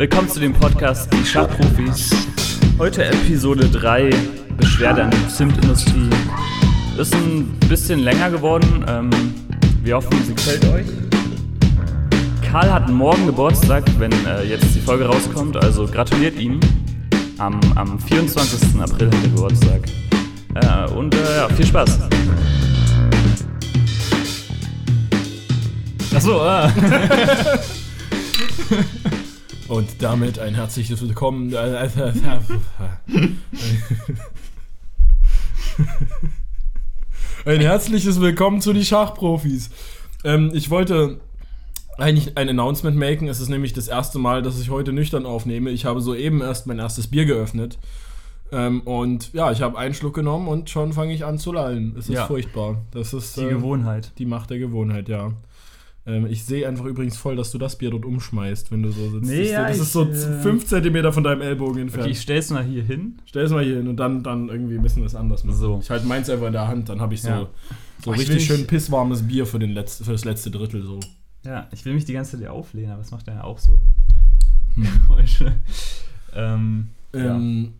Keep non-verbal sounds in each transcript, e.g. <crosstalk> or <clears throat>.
Willkommen zu dem Podcast Die Schachprofis. Heute Episode 3, Beschwerde an der Zimtindustrie. Ist ein bisschen länger geworden. Ähm, wir hoffen, sie gefällt euch. Karl hat morgen Geburtstag, wenn äh, jetzt die Folge rauskommt, also gratuliert ihm. Am, am 24. April hat er Geburtstag. Äh, und äh, ja, viel Spaß. Achso, äh. <laughs> Und damit ein herzliches Willkommen. äh, Ein herzliches Willkommen zu die Schachprofis. Ähm, ich wollte eigentlich ein Announcement machen. Es ist nämlich das erste Mal, dass ich heute nüchtern aufnehme. Ich habe soeben erst mein erstes Bier geöffnet. Ähm, und ja, ich habe einen Schluck genommen und schon fange ich an zu lallen. Es ist Ja. furchtbar. Das ist Die äh, Gewohnheit. die Macht der Gewohnheit, ja. Ähm, ich sehe einfach übrigens voll, dass du das Bier dort umschmeißt, wenn du so sitzt. Nee, du, ja, das ich, ist so äh, 5 cm von deinem Ellbogen entfernt. Okay, ich stell's mal hier hin. Stell es mal hier hin und dann, dann irgendwie ein bisschen was anderes machen. So. Ich halte meins einfach in der Hand, dann habe ich so, Ja. so ich richtig will schön pisswarmes Bier für, den letzten, für das letzte Drittel. So. Ja, ich will mich die ganze Zeit auflehnen, aber es macht ja auch so Hm. <laughs> Geräusche. ähm, ja. Ähm,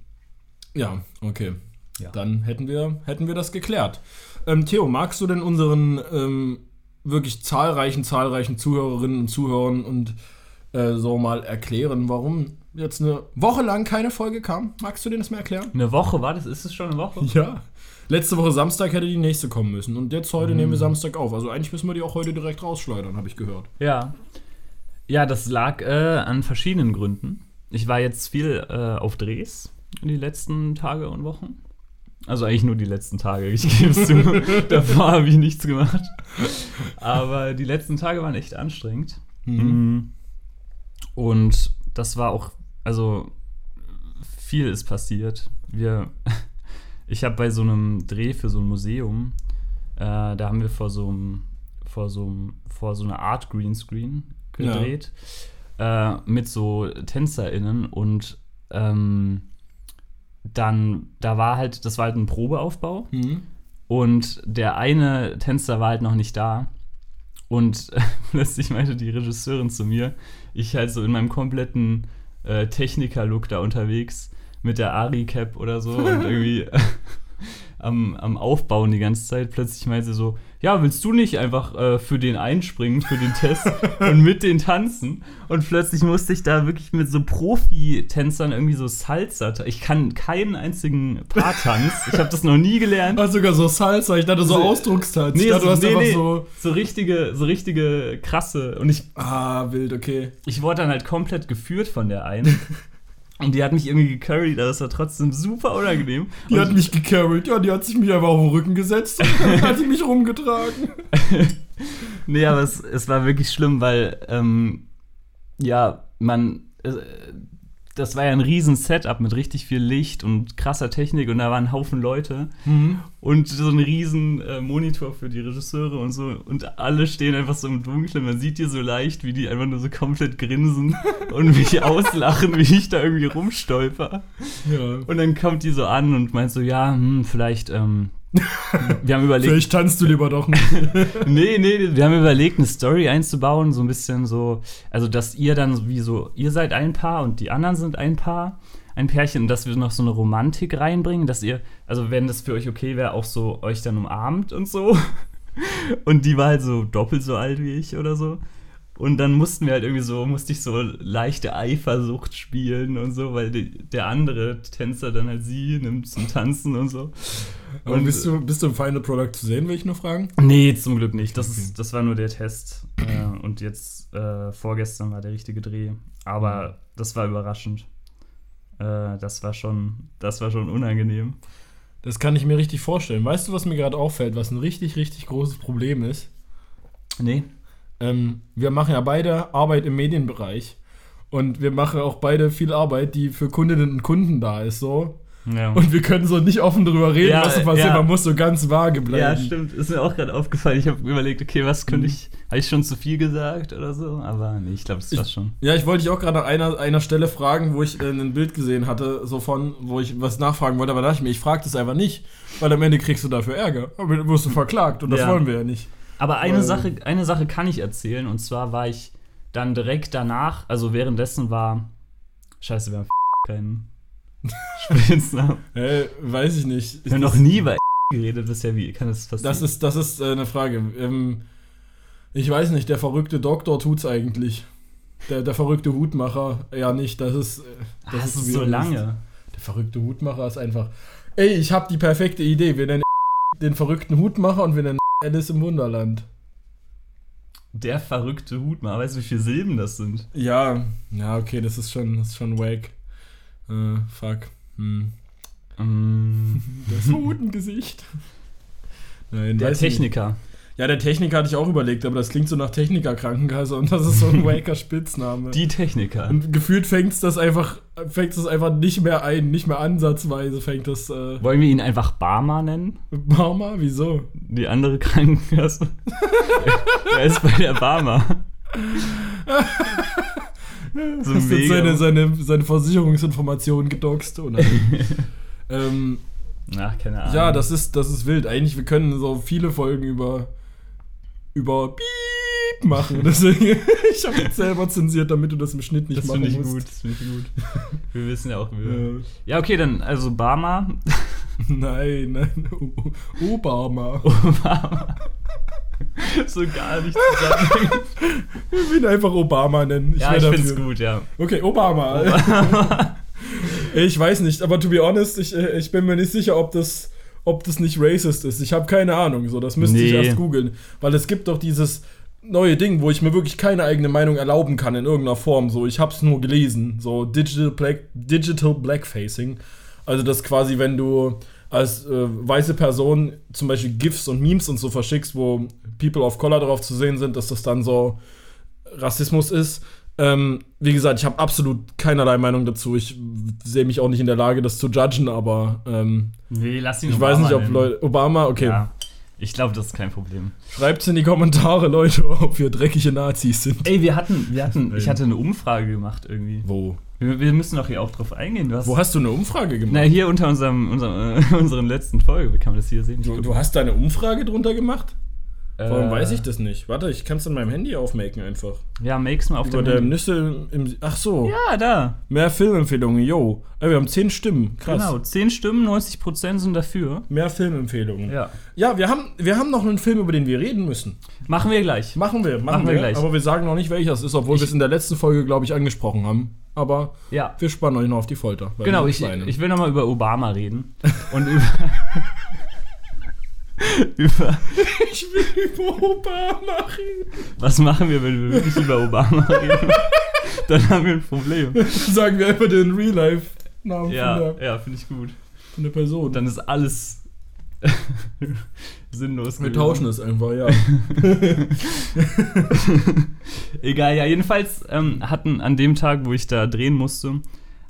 ja. okay. Ja. Dann hätten wir, hätten wir das geklärt. Ähm, Theo, magst du denn unseren ähm, wirklich zahlreichen, zahlreichen Zuhörerinnen und Zuhörern und äh, so mal erklären, warum jetzt eine Woche lang keine Folge kam? Magst du denen das mal erklären? Eine Woche war das? Ist es schon eine Woche? Ja. Letzte Woche Samstag hätte die nächste kommen müssen. Und jetzt heute Mhm. nehmen wir Samstag auf. Also eigentlich müssen wir die auch heute direkt rausschleudern, habe ich gehört. Ja. Ja, das lag äh, an verschiedenen Gründen. Ich war jetzt viel äh, auf Drehs die letzten Tage und Wochen. Also eigentlich nur die letzten Tage, ich gebe es zu. <laughs> Davor habe ich nichts gemacht. Aber die letzten Tage waren echt anstrengend. Mhm. Und das war auch, also viel ist passiert. Wir, <laughs> ich habe bei so einem Dreh für so ein Museum, äh, da haben wir vor so einem, vor so einem, vor so einer Art Greenscreen gedreht äh, mit so TänzerInnen und ähm, dann, da war halt, das war halt ein Probeaufbau Mhm. und der eine Tänzer war halt noch nicht da. Und <laughs> plötzlich meinte die Regisseurin zu mir, ich halt so in meinem kompletten äh, Techniker-Look da unterwegs mit der Ari-Cap oder so und <laughs> irgendwie am, am Aufbauen die ganze Zeit. Plötzlich meinte sie so, ja, willst du nicht einfach äh, für den einspringen, für den Test <laughs> und mit den tanzen? Und plötzlich musste ich da wirklich mit so Profi-Tänzern irgendwie so Salsa. Ich kann keinen einzigen Paartanz. Ich habe das noch nie gelernt. Hast sogar so Salsa, ich dachte so, So- Ausdruckstanz. Nee, ich dachte, so, du hast nee, einfach nee. so. so richtige, so richtige krasse. Und ich, Ah, wild, okay. ich wurde dann halt komplett geführt von der einen. <laughs> Und die hat mich irgendwie gecurried, aber es war trotzdem super unangenehm. Die und hat mich gecarried, ja, die hat sich mich einfach auf den Rücken gesetzt und <laughs> dann hat sie mich rumgetragen. <laughs> Nee, aber es, es war wirklich schlimm, weil, ähm, ja, man, äh, das war ja ein riesen Setup mit richtig viel Licht und krasser Technik und da waren ein Haufen Leute und so ein riesen äh, Monitor für die Regisseure und so und alle stehen einfach so im Dunkeln. Man sieht die so leicht, wie die einfach nur so komplett grinsen <laughs> und mich auslachen, wie ich da irgendwie rumstolper. Ja. Und dann kommt die so an und meint so, ja, hm, vielleicht, ähm, <laughs> wir haben überlegt, Vielleicht tanzt du lieber doch nicht. <laughs> nee, nee, wir haben überlegt, eine Story einzubauen, so ein bisschen so, also dass ihr dann wie so, ihr seid ein Paar und die anderen sind ein Paar, ein Pärchen, und dass wir noch so eine Romantik reinbringen, dass ihr, also wenn das für euch okay wäre, auch so euch dann umarmt und so. <laughs> Und die war halt so doppelt so alt wie ich oder so. Und dann mussten wir halt irgendwie so, musste ich so leichte Eifersucht spielen und so, weil die, der andere Tänzer dann halt sie nimmt zum Tanzen und so. Aber bist du, bist du im Final Product zu sehen, will ich nur fragen? Nee, zum Glück nicht. Das, Okay. ist, das war nur der Test. äh, und jetzt, äh, vorgestern war der richtige Dreh. Aber das war überraschend. Äh, das war schon, das war schon unangenehm. Das kann ich mir richtig vorstellen. Weißt du, was mir gerade auffällt, was ein richtig, richtig großes Problem ist? Nee. Ähm, wir machen ja beide Arbeit im Medienbereich. Und wir machen auch beide viel Arbeit, die für Kundinnen und Kunden da ist, so. Ja. Und wir können so nicht offen darüber reden, Ja, was so passiert. ja. Man muss so ganz vage bleiben. ja, stimmt. Ist mir auch gerade aufgefallen. Ich habe überlegt, okay, was könnte Mhm. ich. Habe ich schon zu viel gesagt oder so? Aber nee, ich glaube, das Ich- war schon. Ja, ich wollte dich auch gerade nach einer, einer Stelle fragen, wo ich äh, ein Bild gesehen hatte, so von, wo ich was nachfragen wollte, aber da dachte ich mir, ich frage das einfach nicht, weil am Ende kriegst du dafür Ärger. Aber wirst du verklagt und das wollen wir ja nicht. Aber eine Weil- Sache, eine Sache kann ich erzählen. Und zwar war ich dann direkt danach, also währenddessen war Scheiße, wir haben <laughs> keinen <laughs> Spitznamen. Äh, weiß ich nicht. Wir haben noch nie über <laughs> geredet bisher. Wie kann das passieren? Das ist, das ist äh, eine Frage. Ähm, ich weiß nicht, der verrückte Doktor tut's eigentlich. Der, der verrückte Hutmacher, ja nicht. Das ist. äh, Ah, das ist wieder so lange. Der verrückte Hutmacher ist einfach. Ey, ich hab die perfekte Idee. Wir nennen den verrückten Hutmacher und wir nennen Alice im Wunderland. Der verrückte Hutmacher. Weißt du, wie viele Silben das sind? Ja, ja, okay, das ist schon, das ist schon wack. Äh, fuck. Hm. Mm, <laughs> Das Hutengesicht. Nein, der ich nicht. Ja, der Techniker hatte ich auch überlegt, aber das klingt so nach Techniker-Krankenkasse und das ist so ein <laughs> wacker Spitzname. Die Techniker. und gefühlt fängt das einfach, fängt es einfach nicht mehr ein, nicht mehr ansatzweise fängt das, äh, Wollen wir ihn einfach Barmer nennen? Barmer, wieso? Die andere Krankenkasse. <laughs> er ist bei der Barmer. <laughs> so jetzt mega. seine, seine, seine Versicherungsinformationen gedoxt, oder? ähm, Ach, keine Ahnung. ja, das ist, das ist wild. Eigentlich, wir können so viele Folgen über, über Piep machen. <laughs> Deswegen, ich habe jetzt selber zensiert, damit du das im Schnitt nicht das machen ich musst. gut. Das finde ich gut. <laughs> Wir wissen ja auch, wie wir. Äh, Ja, okay, dann, also Barmer. <laughs> nein, nein, Obama. Obama. so gar nicht zusammen. Ich will ihn einfach Obama nennen. ja, wär ich finde es gut, ja. Okay, Obama. ich weiß nicht, aber to be honest, ich, äh, ich bin mir nicht sicher, ob das, ob das nicht racist ist. Ich habe keine Ahnung. So, das müsste ich Nee. erst googeln. Weil es gibt doch dieses neue Ding, wo ich mir wirklich keine eigene Meinung erlauben kann in irgendeiner Form. So, ich habe es nur gelesen. So Digital, Black, Digital Blackfacing. Also das quasi, wenn du als äh, weiße Person zum Beispiel GIFs und Memes und so verschickst, wo People of Color drauf zu sehen sind, dass das dann so Rassismus ist. Ähm, wie gesagt, ich habe absolut keinerlei Meinung dazu. Ich sehe mich auch nicht in der Lage, das zu judgen, aber ähm, Nee, lass ihn ich Obama weiß nicht, ob. Leute. Obama, okay. Ja, ich glaube, das ist kein Problem. Schreibt's in die Kommentare, Leute, <laughs> ob wir dreckige Nazis sind. Ey, wir hatten, wir hatten, ich hatte eine Umfrage gemacht irgendwie. Wo? Wir, wir müssen doch hier auch drauf eingehen. Du hast, Wo hast du eine Umfrage gemacht? Na, hier unter unserem, unserem <laughs> äh, unseren letzten Folge. Wie kann man das hier sehen? Du, du hast da eine Umfrage drunter gemacht? Warum Äh, weiß ich das nicht? Warte, ich kann es in meinem Handy aufmaken einfach. Ja, makes mal auf Über dem der Handy. Nüsse im. Ach so. Ja, da. Mehr Filmempfehlungen, yo. Wir haben 10 Stimmen. Krass. Genau, 10 Stimmen, 90% sind dafür. Mehr Filmempfehlungen. Ja. Ja, wir haben, wir haben noch einen Film, über den wir reden müssen. Machen wir gleich. Machen wir, machen, Machen wir wir, gleich. Aber wir sagen noch nicht, welcher es ist, obwohl wir es in der letzten Folge, glaube ich, angesprochen haben. Aber Ja. wir spannen euch noch auf die Folter. Genau, ich, ich will nochmal über Obama reden. <laughs> Und über. Über. ich will über Obama reden. Was machen wir, wenn wir wirklich über Obama reden? <laughs> Dann haben wir ein Problem. Sagen wir einfach den Real-Life-Namen von, Ja, der, ja, finde ich gut. von der Person. Dann ist alles <laughs> sinnlos. wir tauschen es einfach, ja. <laughs> Egal, ja, jedenfalls ähm, hatten an dem Tag, wo ich da drehen musste,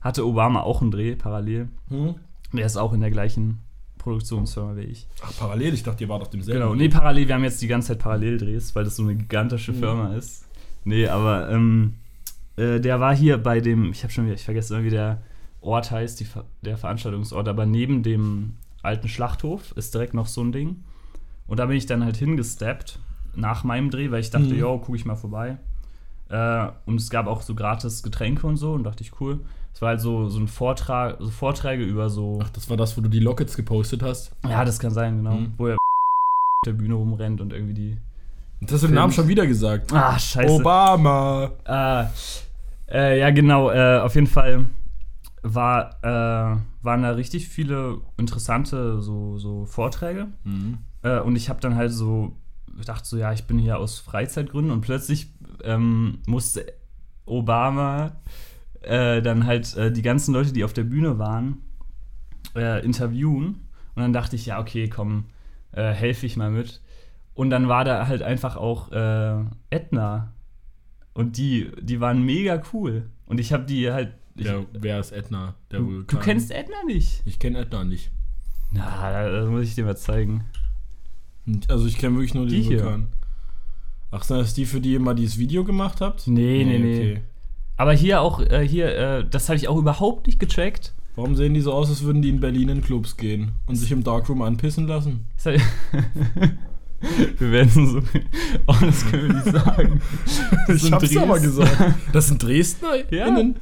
hatte Obama auch einen Dreh parallel. Hm? Der ist auch in der gleichen Produktionsfirma wie ich. Ach, parallel, ich dachte, ihr wart auf demselben. Genau, nee, parallel, wir haben jetzt die ganze Zeit Paralleldrehs, weil das so eine gigantische Mhm. Firma ist. Nee, aber ähm, äh, der war hier bei dem, ich habe schon wieder, ich vergesse immer, wie der Ort heißt, die, der Veranstaltungsort, aber neben dem alten Schlachthof ist direkt noch so ein Ding. Und da bin ich dann halt hingesteppt nach meinem Dreh, weil ich dachte, Mhm. jo, gucke ich mal vorbei. Äh, und es gab auch so gratis Getränke und so und dachte ich, cool. Es war halt so, so ein Vortrag, so Vorträge über so. Ach, das war das, wo du die Lockets gepostet hast. Ja, das kann sein, genau. Mhm. Wo er auf der Bühne rumrennt und irgendwie die. Jetzt hast du den Namen schon wieder gesagt. Ah, scheiße. Obama. Ah, äh, ja, genau. Äh, auf jeden Fall war, äh, waren da richtig viele interessante so, so Vorträge. Mhm. Äh, und ich habe dann halt so gedacht, so, ja, ich bin hier aus Freizeitgründen und plötzlich ähm, musste Obama äh, dann halt äh, die ganzen Leute, die auf der Bühne waren, äh, interviewen. Und dann dachte ich, ja, okay, komm, äh, helfe ich mal mit. Und dann war da halt einfach auch äh, Edna. Und die, die waren mega cool. Und ich habe die halt. Ich, Ja, wer ist Edna? Der du, du kennst Edna nicht. Ich kenne Edna nicht. Na, das muss ich dir mal zeigen. Also ich kenne wirklich nur den Die hier. Ach, sind das die, für die ihr mal dieses Video gemacht habt? Nee, nee, nee. okay. Aber hier auch, äh, hier, äh, das habe ich auch überhaupt nicht gecheckt. Warum sehen die so aus, als würden die in Berlin in Clubs gehen und sich im Darkroom anpissen lassen? <laughs> Wir werden so. <laughs> Oh, das können wir nicht sagen. <laughs> Das ich hab's aber Dresden. gesagt. Das sind Dresdner Ja. innen?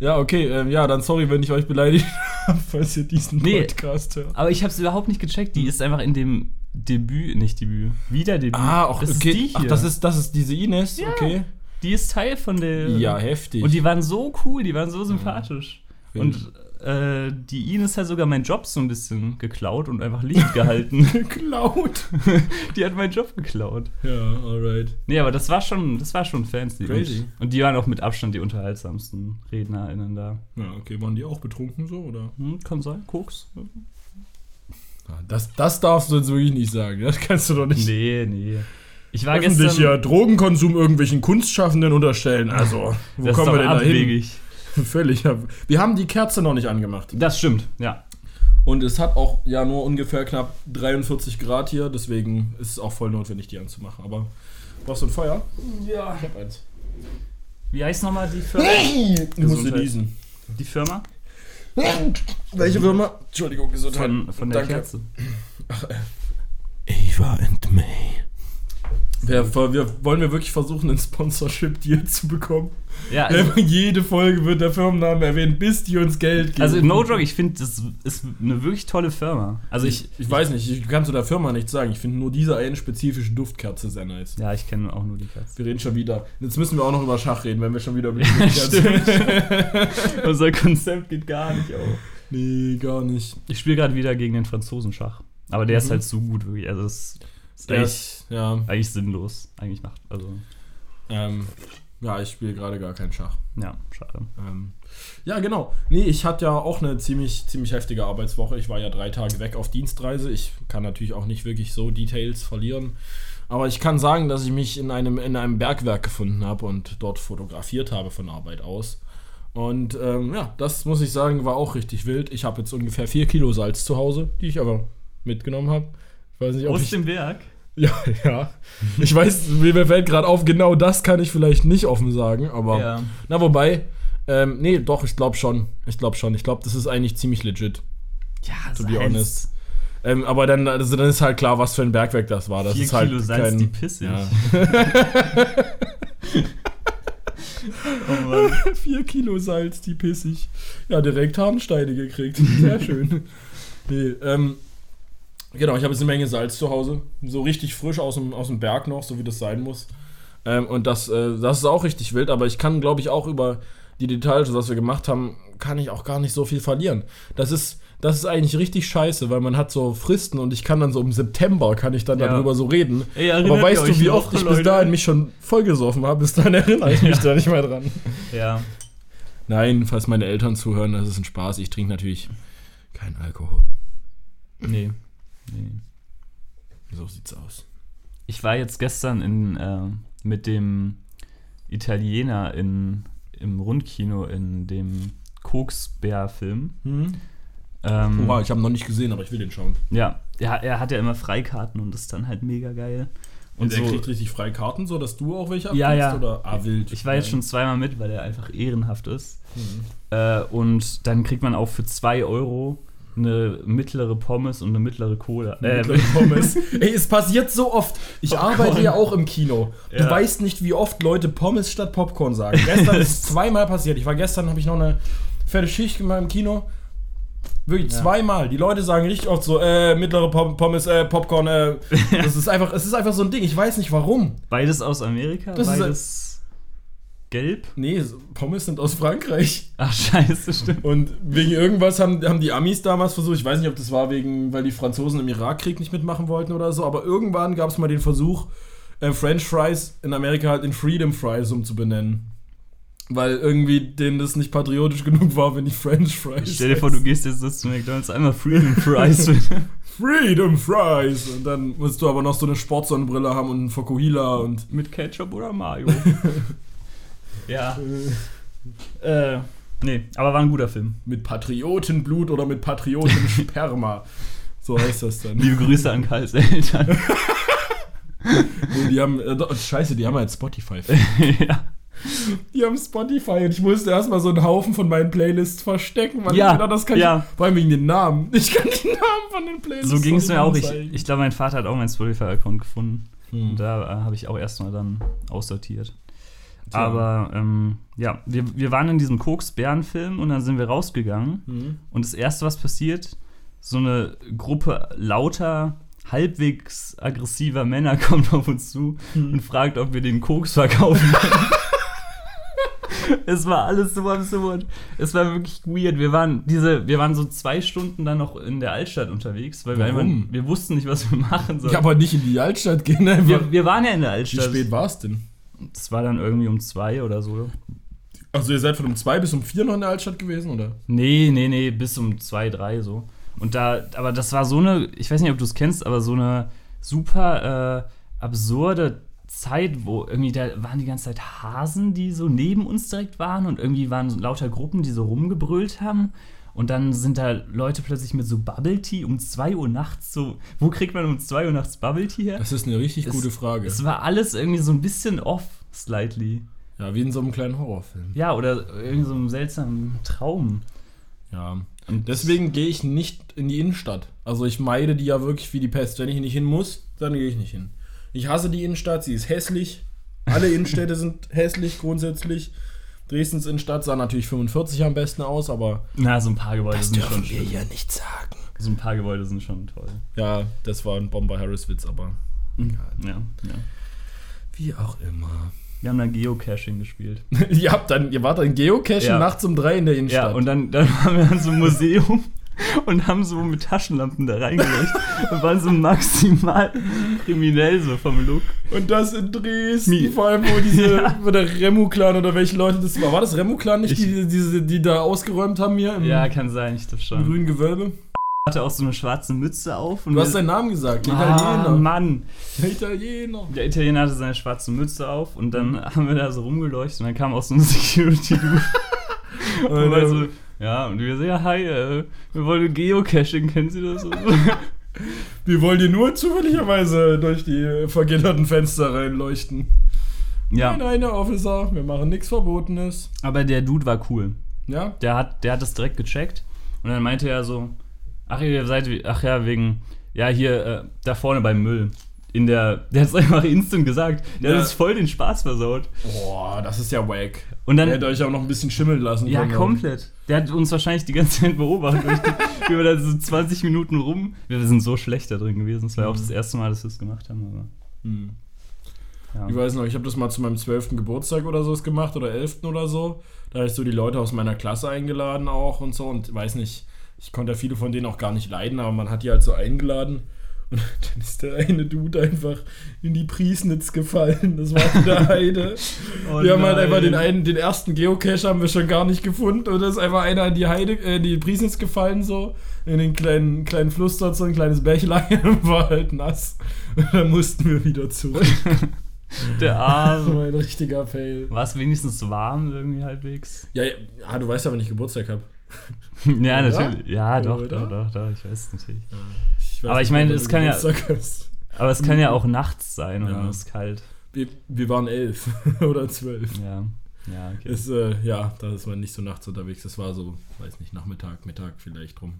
Ja, okay, ähm, ja, dann sorry, wenn ich euch beleidigt habe, falls ihr diesen Nee. Podcast hört. Aber ich habe es überhaupt nicht gecheckt. Die ist einfach in dem Debüt, nicht Debüt, Wiederdebüt. Ah, auch das okay. ist die hier. Ach, das ist, das ist diese Ines, Ja. okay. Die ist Teil von der. Ja, heftig. Und die waren so cool, die waren so sympathisch. Ja. Und äh, die Ines hat sogar meinen Job so ein bisschen geklaut und einfach Licht gehalten. <laughs> geklaut. <laughs> die hat meinen Job geklaut. Ja, alright. Nee, aber das war schon, das war schon fancy. Crazy. Und, und die waren auch mit Abstand die unterhaltsamsten RednerInnen da. Ja, okay, waren die auch betrunken so, oder? Hm, kann sein, Koks. Das, das darfst du jetzt wirklich nicht sagen. Das kannst du doch nicht Nee, nee. Ich war öffentlich gestern. ja Drogenkonsum irgendwelchen Kunstschaffenden unterstellen. Also, wo das ist kommen wir denn da hin? abwegig. <laughs> Völlig. Wir haben die Kerze noch nicht angemacht. Das stimmt, ja. Und es hat auch ja nur ungefähr knapp 43 Grad hier, deswegen ist es auch voll notwendig, die anzumachen. Aber brauchst du ein Feuer? Ja. Ich hab eins. Wie heißt nochmal die Firma? Ich musste Gesundheit. niesen. Die Firma? Welche Firma? Entschuldigung, Gesundheit. Von, von der Danke. Kerze. Ava and May. Wir, wir, wollen wir wirklich versuchen, einen Sponsorship-Deal zu bekommen? Ja, also, jede Folge wird der Firmenname erwähnt, bis die uns Geld geben. also no joke, ich finde, das ist eine wirklich tolle Firma. Also ich, ich, ich weiß nicht, ich kann zu der Firma nichts sagen. Ich finde nur diese eine spezifische Duftkerze sehr nice. ja, ich kenne auch nur die Kerze. Wir reden schon wieder. Jetzt müssen wir auch noch über Schach reden, wenn wir schon wieder über die <laughs> Duftkerze <laughs> Unser Konzept geht gar nicht auf. Nee, gar nicht. Ich spiele gerade wieder gegen den Franzosen Schach. Aber der ist Mhm. halt so gut, wirklich. Also es ist Der eigentlich, ist, ja, eigentlich sinnlos. Eigentlich macht, also, ähm, ja, ich spiele gerade gar keinen Schach. ja, schade. Ähm, ja, genau. Nee, ich hatte ja auch eine ziemlich, ziemlich heftige Arbeitswoche. Ich war ja drei Tage weg auf Dienstreise. Ich kann natürlich auch nicht wirklich so Details verlieren. Aber ich kann sagen, dass ich mich in einem, in einem Bergwerk gefunden habe und dort fotografiert habe von Arbeit aus. Und ähm, ja, das muss ich sagen, war auch richtig wild. Ich habe jetzt ungefähr vier Kilo Salz zu Hause, die ich aber mitgenommen habe. Ich weiß nicht, ob Aus ich, dem Werk? <laughs> ja, ja. Ich weiß, mir fällt gerade auf, genau das kann ich vielleicht nicht offen sagen, aber. Ja. Na, wobei, ähm, nee, doch, ich glaube schon. Ich glaube schon. Ich glaube, das ist eigentlich ziemlich legit. Ja, To be honest. Ähm, aber dann, also dann ist halt klar, was für ein Bergwerk das war. Das Vier ist halt Kilo Salz, kein, die pissig. Ja. <laughs> <laughs> Oh. Vier Kilo Salz, die pissig. Ja, direkt Harnsteine gekriegt. Sehr schön. Nee, ähm, genau, ich habe jetzt eine Menge Salz zu Hause. So richtig frisch aus dem, aus dem Berg noch, so wie das sein muss. Ähm, und das, äh, das ist auch richtig wild, aber ich kann, glaube ich, auch über die Details, was wir gemacht haben, kann ich auch gar nicht so viel verlieren. Das ist, das ist eigentlich richtig scheiße, weil man hat so Fristen und ich kann dann so im September, kann ich dann Ja. darüber so reden. Ey, Aber weißt du, wie oft ich bis Leute? dahin mich schon vollgesoffen habe? Bis dahin erinnere ich mich da nicht mehr dran. Ja. Nein, falls meine Eltern zuhören, das ist ein Spaß. Ich trinke natürlich keinen Alkohol. Nee. Nee. So sieht's aus. Ich war jetzt gestern in, äh, mit dem Italiener in, im Rundkino in dem Koksbär-Film. Hm? Ähm, Oha, ich habe noch nicht gesehen, aber ich will den schauen. ja, ja, er hat ja immer Freikarten und das ist dann halt mega geil. Und der so, kriegt richtig freie Karten, so dass du auch welche Ja, abkriegst, ja. Oder? Ah, wild. ich war jetzt schon zweimal mit, weil er einfach ehrenhaft ist. Mhm. Äh, und dann kriegt man auch für 2 Euro eine mittlere Pommes und eine mittlere Cola. Äh, Mittlere Pommes. <laughs> Ey, es passiert so oft. Ich Popcorn. arbeite ja auch im Kino. Du Ja. weißt nicht, wie oft Leute Pommes statt Popcorn sagen. Gestern ist es <laughs> zweimal passiert. Ich war gestern, habe ich noch eine fette Schicht gemacht im Kino. Wirklich Ja. zweimal. Die Leute sagen richtig oft so, äh, mittlere Pom Pommes, äh, Popcorn, äh. <laughs> Das ist einfach, es ist einfach so ein Ding. Ich weiß nicht warum. beides aus Amerika, Das ist beides gelb. Nee, Pommes sind aus Frankreich. Ach scheiße, stimmt. Und wegen irgendwas haben, haben die Amis damals versucht, ich weiß nicht, ob das war wegen, weil die Franzosen im Irakkrieg nicht mitmachen wollten oder so, aber irgendwann gab es mal den Versuch, äh, French Fries in Amerika halt in Freedom Fries umzubenennen. Weil irgendwie denen das nicht patriotisch genug war, wenn die French Fries. Stell dir vor, du gehst jetzt zu McDonalds einmal Freedom Fries. <laughs> Freedom Fries! Und dann musst du aber noch so eine Sportsonnenbrille haben und einen Fokuhila und. Mit Ketchup oder Mayo. <laughs> ja. Äh, nee, aber war ein guter Film. Mit Patriotenblut oder mit Patriotensperma. <laughs> so heißt das dann. Liebe Grüße an Karls Eltern. <laughs> Nee, die haben. Äh, scheiße, die haben halt Spotify. <laughs> ja. Die haben Spotify und ich musste erstmal so einen Haufen von meinen Playlists verstecken, weil Ja, ich gedacht, das kann ja. ich. Vor allem wegen den Namen. Ich kann die Namen von den Playlists So ging es mir auch. nicht Ich, ich glaube, mein Vater hat auch meinen Spotify-Account gefunden. Hm. Und da äh, habe ich auch erstmal dann aussortiert. Aber ähm, ja, wir, wir waren in diesem Koks-Bären-Film und dann sind wir rausgegangen. Mhm. Und das Erste, was passiert, so eine Gruppe lauter, halbwegs aggressiver Männer <laughs> kommt auf uns zu und fragt, ob wir den Koks verkaufen können. es war alles so absurd. Es war wirklich weird. Wir waren, diese, wir waren so zwei Stunden dann noch in der Altstadt unterwegs, weil wir Warum? einfach, wir wussten nicht, was wir machen sollen. Ja, aber nicht in die Altstadt gehen einfach. wir, wir waren ja in der Wie Altstadt. spät war es denn? Das war dann irgendwie um zwei oder so. Also ihr seid von um zwei bis um vier noch in der Altstadt gewesen, oder? Nee, nee, nee, bis um zwei, drei so. Und da, aber das war so eine, ich weiß nicht, ob du es kennst, aber so eine super äh, absurde Zeit, wo irgendwie da waren die ganze Zeit Hasen, die so neben uns direkt waren und irgendwie waren so lauter Gruppen, die so rumgebrüllt haben. Und dann sind da Leute plötzlich mit so Bubble Tea um 2 Uhr nachts so. Wo kriegt man um 2 Uhr nachts Bubble Tea her? Das ist eine richtig Es- gute Frage. Es war alles irgendwie so ein bisschen off, slightly. Ja, wie in so einem kleinen Horrorfilm. Ja, oder irgendwie so einem seltsamen Traum. Ja. Und Deswegen gehe ich nicht in die Innenstadt. Also ich meide die ja wirklich wie die Pest. Wenn ich nicht hin muss, dann gehe ich nicht hin. Ich hasse die Innenstadt, sie ist hässlich. Alle Innenstädte <laughs> sind hässlich grundsätzlich. Dresdens Innenstadt sah natürlich 45 am besten aus, aber Na, so ein paar Gebäude sind schon schön. ja nicht sagen. So ein paar Gebäude sind schon toll. Ja, das war ein Bomber Harris Witz, aber Ja, ja. wie auch immer. Wir haben dann Geocaching gespielt. <laughs> ihr habt dann, ihr wart dann Geocachen Ja. nachts um drei in der Ja, Innenstadt. und dann, dann waren wir an so einem Museum <laughs> und haben so mit Taschenlampen da reingeleuchtet und waren so maximal kriminell so vom Look. Und das in Dresden, Mi- vor allem wo diese, <laughs> Ja. wo der Remu-Clan oder welche Leute das war. War das Remu-Clan nicht, Ich- die, diese, die da ausgeräumt haben hier im Ja, kann sein, ich glaube schon. grünen Gewölbe? Hatte auch so eine schwarze Mütze auf. Und Du hast seinen Namen gesagt, der ah, Italiener. Mann. Der Italiener. Der Italiener hatte seine schwarze Mütze auf und dann <laughs> haben wir da so rumgeleuchtet und dann kam auch so ein Security-Dude und war so, ja, und wir so, ja, hi, äh, wir wollen Geocaching, kennen Sie das? <laughs> Wir wollen dir nur zufälligerweise durch die vergitterten Fenster reinleuchten. ja, Nein, nein, Herr Officer, wir machen nichts Verbotenes. aber der Dude war cool. Ja? Der hat, der hat das direkt gecheckt und dann meinte er so, ach ihr seid, wie- ach ja, wegen, ja, hier, äh, da vorne beim Müll. In der, der hat es <laughs> einfach instant gesagt. Der Ja. hat uns voll den Spaß versaut. Boah, das ist ja wack. Und dann, Der hätte euch auch noch ein bisschen schimmeln lassen Ja, können. komplett. Der hat uns wahrscheinlich die ganze Zeit beobachtet. <laughs> wie wir da so 20 Minuten rum. Wir sind so schlecht da drin gewesen. Es war ja auch das erste Mal, dass wir es gemacht haben. Aber, Hm. ja. Ich weiß noch, ich habe das mal zu meinem 12. Geburtstag oder so gemacht oder 11. oder so. Da habe ich so die Leute aus meiner Klasse eingeladen auch und so und weiß nicht, ich konnte ja viele von denen auch gar nicht leiden, aber man hat die halt so eingeladen und <laughs> dann ist der eine Dude einfach in die Priesnitz gefallen. Das war in der Heide. <laughs> Oh wir haben halt nein. einfach den einen, den ersten Geocache haben wir schon gar nicht gefunden und da ist einfach einer in die Heide, äh, in die Priesnitz gefallen so. In den kleinen, kleinen Fluss dort, so ein kleines Bächlein und <laughs> war halt nass. Und dann mussten wir wieder zurück. Der Das Arme. war ein richtiger Fail. War es wenigstens warm irgendwie halbwegs? Ja, ja, ah, du weißt ja, wann ich Geburtstag habe. ja, natürlich. Ja, doch, doch, doch, doch. Ich weiß es natürlich. Weiß Aber ich meine, es kann ja-. Aber es kann ja auch nachts sein und Ja. dann ist es kalt. Wir, wir waren elf <laughs> oder zwölf. Ja. Ja, okay. Ist, äh, ja, da ist man nicht so nachts unterwegs. Das war so, weiß nicht, Nachmittag, Mittag vielleicht rum.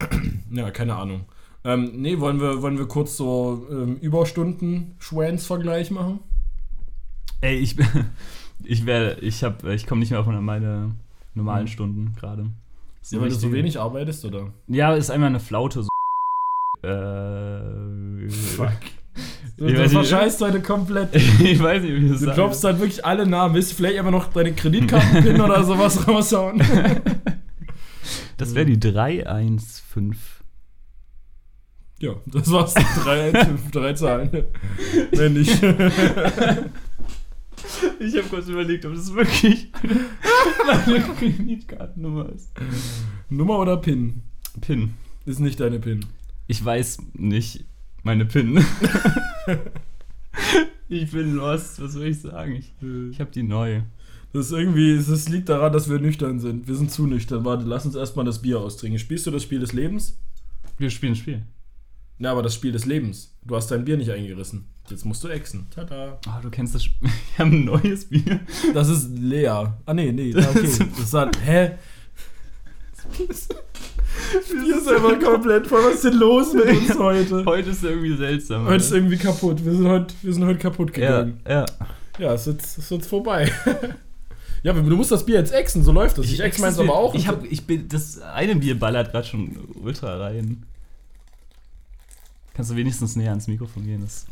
<clears throat> ja, keine Ahnung. Ähm, nee, wollen wir, wollen wir kurz so ähm, Überstunden-Schwans-Vergleich machen? Ey, ich <laughs> ich werde, ich hab, ich komme nicht mehr auf meine normalen Mhm. Stunden gerade. Ja, weil du so wenig arbeitest, oder? Ja, ist einmal eine Flaute. So. Äh, Fuck. <laughs> Du, Ich du nicht- verscheißt heute komplett. <laughs> ich weiß nicht, wie ich das Du droppst dann wirklich alle Namen. Willst du vielleicht einfach noch deine Kreditkartenpin oder <laughs> sowas raushauen? Das wäre die 315. Ja, das war's. Drei, fünf, drei Zahlen. Wenn nicht. Ich habe kurz überlegt, ob das wirklich meine Kreditkartennummer ist. Nummer oder PIN? PIN. Ist nicht deine PIN. Ich weiß nicht meine PIN. <laughs> ich bin lost, was soll ich sagen? Ich, ich habe die neu. Das ist irgendwie, das liegt daran, dass wir nüchtern sind. Wir sind zu nüchtern. Warte, lass uns erstmal das Bier austrinken. Spielst du das Spiel des Lebens? Wir spielen ein Spiel. Ja, aber das Spiel des Lebens. Du hast dein Bier nicht eingerissen. Jetzt musst du exen. Tada. Oh, du kennst das Spiel. <laughs> Wir haben ein neues Bier. Das ist leer. Ah, nee, nee. ah, Okay. <laughs> Das ist halt, hä? Bier ist einfach komplett voll. Was ist denn los mit uns heute? Heute ist irgendwie seltsam. Heute ist irgendwie kaputt. Wir sind heute, wir sind heute kaputt ja, gegangen. ja. Ja, es ist, ist jetzt vorbei. <laughs> ja, du musst das Bier jetzt exen, so läuft das. Ich, ex meins aber auch. Ich, hab, ich bin, das eine Bier ballert gerade schon ultra rein. Kannst du wenigstens näher ans Mikrofon gehen? Das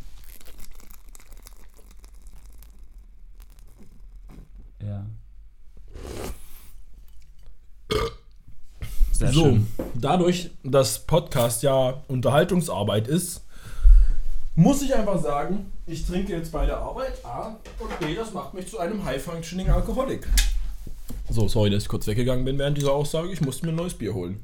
ja. Sehr so, schön. dadurch, dass Podcast ja Unterhaltungsarbeit ist, muss ich einfach sagen, ich trinke jetzt bei der Arbeit A und B, das macht mich zu einem High-Functioning Alkoholik. So, sorry, dass ich kurz weggegangen bin während dieser Aussage. Ich musste mir ein neues Bier holen.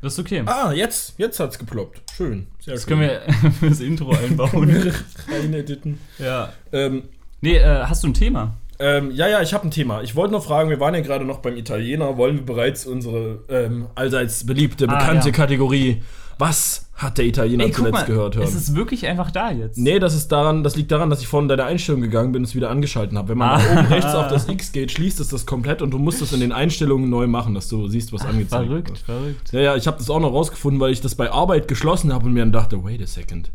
Das ist okay. Ah, jetzt, jetzt hat's geploppt. Schön, sehr das schön. können wir <laughs> fürs Intro einbauen. <laughs> rein editen. ja. Ähm, Nee, äh, hast du ein Thema? Ähm, ja, ja, ich habe ein Thema. Ich wollte noch fragen, wir waren ja gerade noch beim Italiener. Wollen wir bereits unsere ähm, allseits beliebte, Ah, bekannte ja. Kategorie Was hat der Italiener zuletzt gehört hören? es ist wirklich einfach da jetzt. Nee, das ist daran, das liegt daran, dass ich vorhin in deine Einstellung gegangen bin und es wieder angeschalten habe. Wenn man Ah. nach oben rechts auf das X geht, schließt es das komplett und du musst das in den Einstellungen neu machen, dass du siehst, was angezeigt Verrückt, wird. verrückt. Ja, ja, ich habe das auch noch rausgefunden, weil ich das bei Arbeit geschlossen habe und mir dann dachte, wait a second.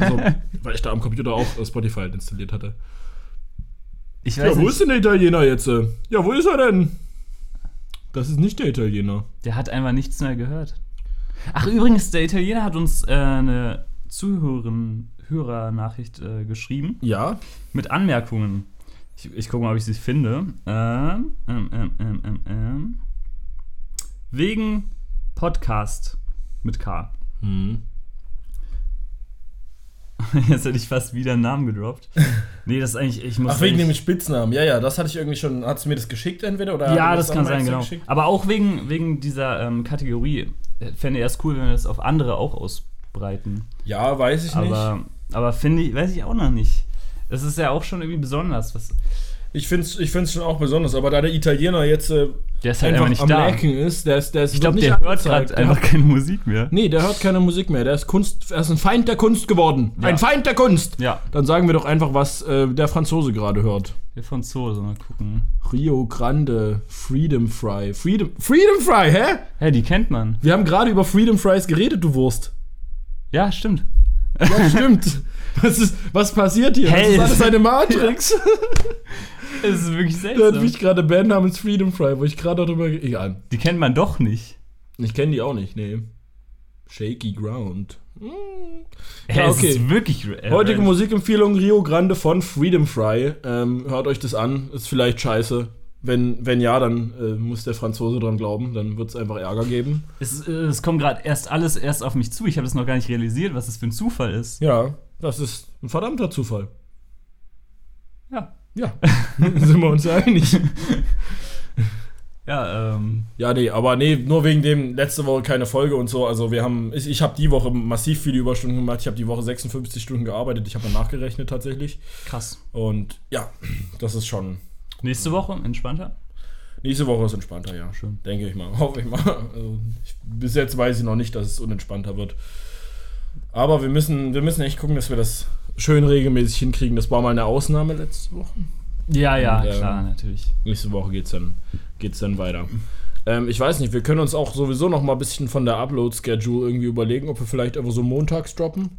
Also, <laughs> weil ich da am Computer auch äh, Spotify halt installiert hatte. Ich Ja, weiß wo nicht, ist denn der Italiener jetzt? äh? Ja, wo ist er denn? Das ist nicht der Italiener. der hat einfach nichts mehr gehört. Ach, übrigens, der Italiener hat uns äh, eine Zuhörerin, Hörernachricht äh, geschrieben Ja, mit Anmerkungen. Ich, ich gucke mal, ob ich sie finde. Ähm, ähm, ähm, ähm, ähm, ähm. Wegen Podcast mit K. hm. <laughs> Jetzt hätte ich fast wieder einen Namen gedroppt. <laughs> Nee, das ist eigentlich, ich muss Ach, wegen dem Spitznamen. Ja, ja, das hatte ich irgendwie schon. Hast du mir das geschickt entweder? Oder Ja, hat das dir kann sein, genau. geschickt? Aber auch wegen, wegen dieser ähm, Kategorie äh, fände ich erst cool, wenn wir das auf andere auch ausbreiten. Ja, weiß ich nicht. Aber, aber finde ich, weiß ich auch noch nicht. Es ist ja auch schon irgendwie besonders. Was, Ich finde es ich find's schon auch besonders, aber da der Italiener jetzt äh, der ist halt einfach einfach nicht da. Lacken ist, der ist, der ist Ich glaube, der hört gerade einfach keine Musik mehr. Nee, der hört keine Musik mehr. Der ist Kunst, er ist ein Feind der Kunst geworden. Ja. Ein Feind der Kunst. Ja, Dann sagen wir doch einfach, was äh, der Franzose gerade hört. der Franzose, mal gucken. Rio Grande, Freedom Fry. Freedom, Freedom Fry, hä? Hä, die kennt man. Wir haben gerade über Freedom Fries geredet, du Wurst. Ja, stimmt. Ja, stimmt. <laughs> Was, ist, was passiert hier? Hey. Das ist alles eine Matrix. <laughs> <laughs> Es ist wirklich <laughs> Da hat seltsam. mich gerade eine Band namens Freedom Fry, wo ich gerade darüber. Egal. Die kennt man doch nicht. Ich kenne die auch nicht, nee. Shaky Ground. Hm. Ja, okay. Es ist wirklich. Äh, Heutige äh, Musikempfehlung Rio Grande von Freedom Fry. Ähm, hört euch das an. Ist vielleicht scheiße. Wenn, wenn ja, dann äh, muss der Franzose dran glauben. Dann wird es einfach Ärger geben. Es, äh, es kommt gerade erst alles erst auf mich zu. Ich habe das noch gar nicht realisiert, was das für ein Zufall ist. Ja, das ist ein verdammter Zufall. Ja. Ja, <laughs> sind wir uns ja einig. Ja, ähm. Ja, nee, aber nee, nur wegen dem letzte Woche keine Folge und so. Also wir haben, ich, ich habe die Woche massiv viele Überstunden gemacht. Ich habe die Woche 56 Stunden gearbeitet. Ich habe mal nachgerechnet tatsächlich. Krass. Und ja, das ist schon. Nächste Woche entspannter? Nächste Woche ist entspannter, ja. Schön. Denke ich mal. <laughs> Hoffe ich mal. Also, ich, bis jetzt weiß ich noch nicht, dass es unentspannter wird. Aber wir müssen, wir müssen echt gucken, dass wir das schön regelmäßig hinkriegen. Das war mal eine Ausnahme letzte Woche. Ja, ja, Und, ähm, klar, natürlich. Nächste Woche geht's dann, geht's dann weiter. Ähm, ich weiß nicht, wir können uns auch sowieso noch mal ein bisschen von der Upload-Schedule irgendwie überlegen, ob wir vielleicht einfach so montags droppen.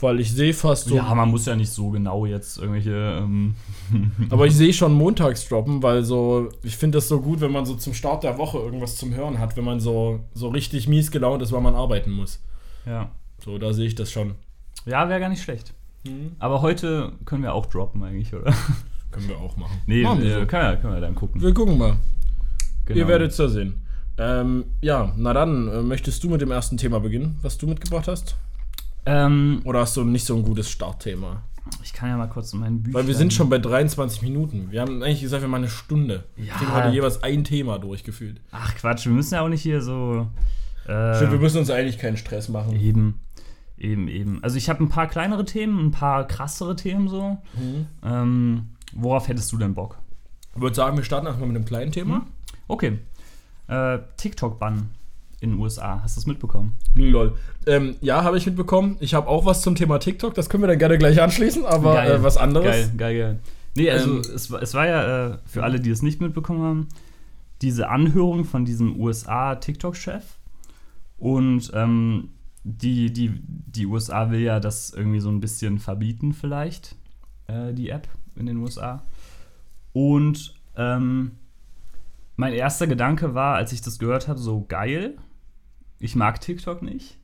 Weil ich sehe fast so. Ja, man muss ja nicht so genau jetzt irgendwelche. Ähm, <laughs> Aber ich sehe schon montags droppen, weil so, ich finde das so gut, wenn man so zum Start der Woche irgendwas zum Hören hat, wenn man so, so richtig mies gelaunt ist, weil man arbeiten muss. ja. So, da sehe ich das schon. Ja, wäre gar nicht schlecht. Aber heute können wir auch droppen eigentlich, oder? <laughs> Können wir auch machen. Nee, Machen wir äh, so. können, wir, können wir dann gucken. Wir gucken mal. Genau. Ihr werdet es ja sehen. Ähm, ja, na dann, äh, möchtest du mit dem ersten Thema beginnen, was du mitgebracht hast? Ähm, Oder hast du nicht so ein gutes Startthema? ich kann ja mal kurz in meinen Büchern. Weil wir sind schon bei 23 Minuten. Wir haben eigentlich gesagt, wir machen eine Stunde. Ja. Wir haben heute jeweils ein Thema durchgefühlt. Ach Quatsch, wir müssen ja auch nicht hier so. Äh, Stimmt, wir müssen uns eigentlich keinen Stress machen. Eben, eben, eben. Also ich habe ein paar kleinere Themen, ein paar krassere Themen so. Mhm. Ähm, worauf hättest du denn Bock? Ich würde sagen, wir starten erstmal mit einem kleinen Thema. Okay. Äh, TikTok-Bann in den USA. Hast du das mitbekommen? Lol. Ähm, ja, habe ich mitbekommen. Ich habe auch was zum Thema TikTok. Das können wir dann gerne gleich anschließen, aber Geil. äh, was anderes. Geil, geil, geil. Nee, also Ähm, es, war- es war ja, äh, für alle, die es nicht mitbekommen haben, diese Anhörung von diesem USA-TikTok-Chef. Und ähm, die, die, die USA will ja das irgendwie so ein bisschen verbieten, vielleicht, äh, die App. in den USA. Und ähm, mein erster Gedanke war, als ich das gehört habe, so geil. Ich mag TikTok nicht.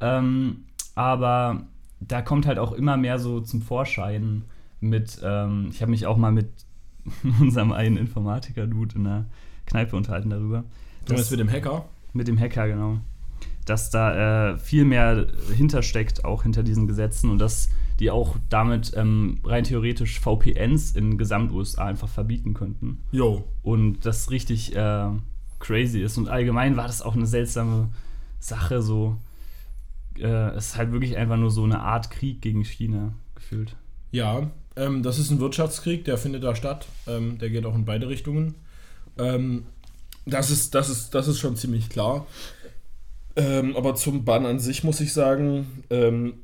Ähm, aber da kommt halt auch immer mehr so zum Vorschein mit, ähm, ich habe mich auch mal mit <laughs> unserem einen Informatiker-Dude in der Kneipe unterhalten darüber. Du meinst mit dem Hacker? Mit dem Hacker, genau. Dass da äh, viel mehr hintersteckt, auch hinter diesen Gesetzen und dass die auch damit ähm, rein theoretisch VPNs in Gesamt-USA einfach verbieten könnten. Jo. Und das richtig äh, crazy ist. Und allgemein war das auch eine seltsame Sache, so. Äh, es ist halt wirklich einfach nur so eine Art Krieg gegen China gefühlt. Ja, ähm, das ist ein Wirtschaftskrieg, der findet da statt. Ähm, der geht auch in beide Richtungen. Ähm, das, ist, das, ist, das ist schon ziemlich klar. Ähm, aber zum Bann an sich muss ich sagen, ähm,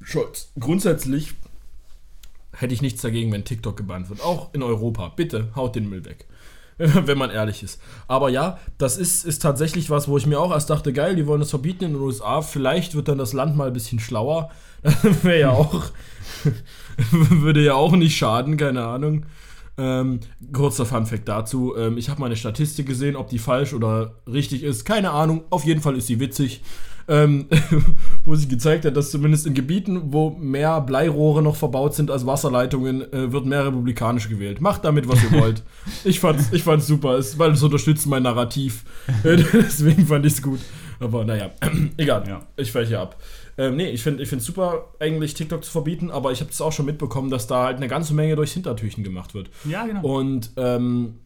Scholz, grundsätzlich hätte ich nichts dagegen, wenn TikTok gebannt wird. Auch in Europa. Bitte, haut den Müll weg. <laughs> wenn man ehrlich ist. Aber ja, das ist, ist tatsächlich was, wo ich mir auch erst dachte, geil, die wollen das verbieten in den USA. Vielleicht wird dann das Land mal ein bisschen schlauer. <laughs> Wäre ja auch, <laughs> würde ja auch nicht schaden, keine Ahnung. Ähm, kurzer Funfact dazu. Ähm, ich habe mal eine Statistik gesehen, ob die falsch oder richtig ist. Keine Ahnung. Auf jeden Fall ist sie witzig ähm, <laughs> wo sich gezeigt hat, dass zumindest in Gebieten, wo mehr Bleirohre noch verbaut sind als Wasserleitungen, äh, wird mehr republikanisch gewählt. Macht damit, was ihr wollt. <laughs> Ich fand's, ich fand's super, es, weil es unterstützt mein Narrativ. <laughs> Deswegen fand ich's gut. Aber naja, <clears throat> egal. Ja. Ich hier ab. Ähm, nee, ich finde es super, eigentlich TikTok zu verbieten, aber ich habe es auch schon mitbekommen, dass da halt eine ganze Menge durchs Hintertürchen gemacht wird. Ja, genau. Und ähm,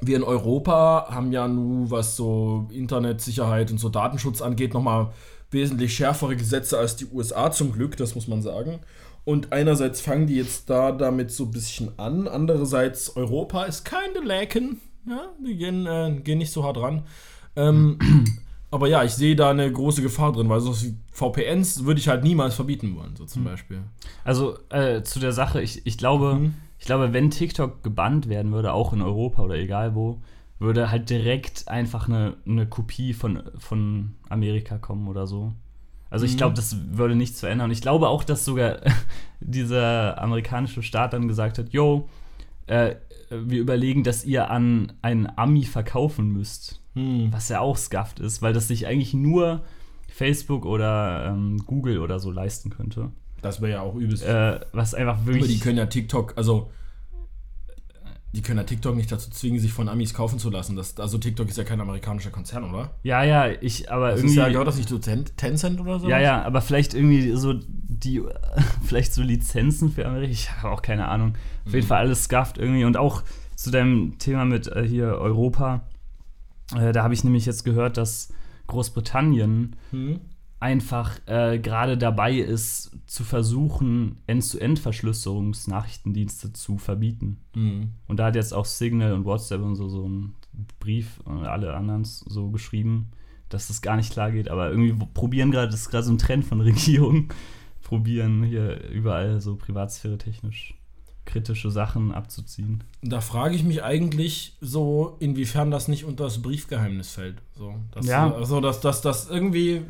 wir in Europa haben ja nun, was so Internetsicherheit und so Datenschutz angeht, nochmal wesentlich schärfere Gesetze als die USA zum Glück, das muss man sagen. Und einerseits fangen die jetzt da damit so ein bisschen an, andererseits Europa ist keine Laken, ja, die gehen, äh, gehen nicht so hart ran. Ähm, aber ja, ich sehe da eine große Gefahr drin, weil so VPNs würde ich halt niemals verbieten wollen, so zum hm. Beispiel. Also äh, zu der Sache, ich, ich glaube, mhm ich glaube, wenn TikTok gebannt werden würde, auch in Europa oder egal wo, würde halt direkt einfach eine, eine Kopie von, von Amerika kommen oder so. Also ich mhm. glaube, das würde nichts verändern. Ich glaube auch, dass sogar <laughs> dieser amerikanische Staat dann gesagt hat, yo, äh, wir überlegen, dass ihr an einen Ami verkaufen müsst. Mhm. Was ja auch scuffed ist, weil das sich eigentlich nur Facebook oder ähm, Google oder so leisten könnte. Das wäre ja auch übelst. Äh, was einfach wirklich. Aber die können ja TikTok, also die können ja TikTok nicht dazu zwingen, sich von Amis kaufen zu lassen. Das, also TikTok ist ja kein amerikanischer Konzern, oder? Ja, ja, ich, aber das irgendwie. Ist ja, gehört das nicht zu Tencent oder so? Ja, ja, aber vielleicht irgendwie so die, <laughs> vielleicht so Lizenzen für Amerika. Ich habe auch keine Ahnung. Auf jeden mhm. Fall alles scuffed irgendwie. Und auch zu deinem Thema mit äh, hier Europa. Äh, da habe ich nämlich jetzt gehört, dass Großbritannien mhm einfach äh, gerade dabei ist, zu versuchen, End-zu-End-Verschlüsselungsnachrichtendienste zu verbieten. Mhm. Und da hat jetzt auch Signal und WhatsApp und so, so einen Brief und alle anderen so geschrieben, dass das gar nicht klar geht. Aber irgendwie probieren gerade, das ist gerade so ein Trend von <laughs> Regierungen, probieren hier überall so privatsphäre technisch kritische Sachen abzuziehen. Da frage ich mich eigentlich so, inwiefern das nicht unter das Briefgeheimnis fällt. So, dass, ja. Also, dass das irgendwie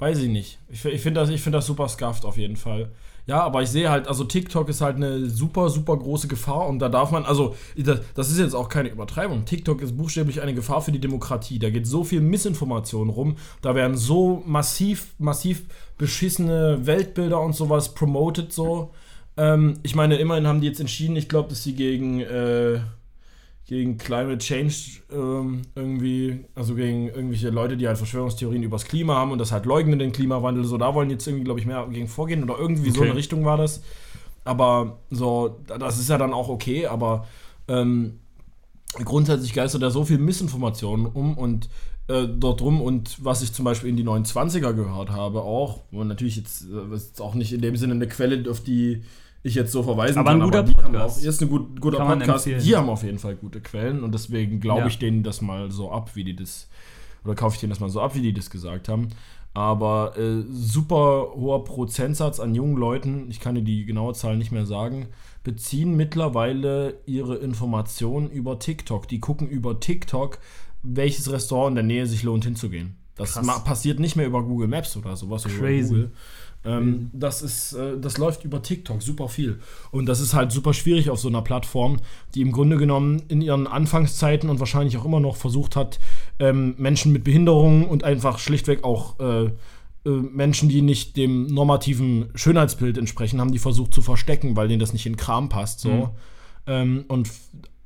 Weiß ich nicht. Ich, ich finde das, find das super scuffed auf jeden Fall. Ja, aber ich sehe halt, also TikTok ist halt eine super, super große Gefahr und da darf man, also das ist jetzt auch keine Übertreibung. TikTok ist buchstäblich eine Gefahr für die Demokratie. Da geht so viel Missinformation rum, da werden so massiv, massiv beschissene Weltbilder und sowas promoted so. Ähm, ich meine, immerhin haben die jetzt entschieden, ich glaube, dass sie gegen äh, gegen Climate Change ähm, irgendwie, also gegen irgendwelche Leute, die halt Verschwörungstheorien übers Klima haben und das halt leugnen, den Klimawandel. So, da wollen jetzt irgendwie, glaube ich, mehr gegen vorgehen oder irgendwie okay. so eine Richtung war das. Aber so, das ist ja dann auch okay, aber ähm, grundsätzlich geistert da so viel Missinformation um und äh, dort rum und was ich zum Beispiel in die 29er gehört habe auch, und natürlich jetzt, äh, ist auch nicht in dem Sinne eine Quelle, auf die ich jetzt so verweisen aber kann. Ein guter aber die Podcast. haben auch, ist ein gut, guter kann Podcast. Die haben auf jeden Fall gute Quellen und deswegen glaube ja. ich denen das mal so ab, wie die das, oder kaufe ich denen das mal so ab, wie die das gesagt haben. Aber äh, super hoher Prozentsatz an jungen Leuten, ich kann dir die genaue Zahl nicht mehr sagen, beziehen mittlerweile ihre Informationen über TikTok. Die gucken über TikTok, welches Restaurant in der Nähe sich lohnt hinzugehen. Das passiert nicht mehr über Google Maps oder sowas Crazy. Ähm, das ist, äh, das läuft über TikTok super viel. Und das ist halt super schwierig auf so einer Plattform, die im Grunde genommen in ihren Anfangszeiten und wahrscheinlich auch immer noch versucht hat, ähm, Menschen mit Behinderungen und einfach schlichtweg auch äh, äh, Menschen, die nicht dem normativen Schönheitsbild entsprechen, haben die versucht zu verstecken, weil denen das nicht in Kram passt. So. Mhm. Ähm, und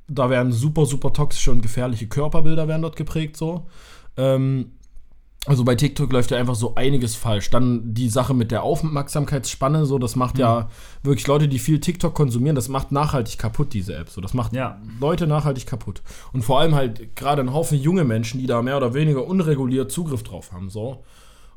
da werden super, super toxische und gefährliche Körperbilder werden dort geprägt. So. Ähm, also bei TikTok läuft ja einfach so einiges falsch. Dann die Sache mit der Aufmerksamkeitsspanne, so, das macht ja wirklich Leute, die viel TikTok konsumieren, das macht nachhaltig kaputt, diese App. So, das macht Ja. Leute nachhaltig kaputt. Und vor allem halt gerade ein Haufen junge Menschen, die da mehr oder weniger unreguliert Zugriff drauf haben. So.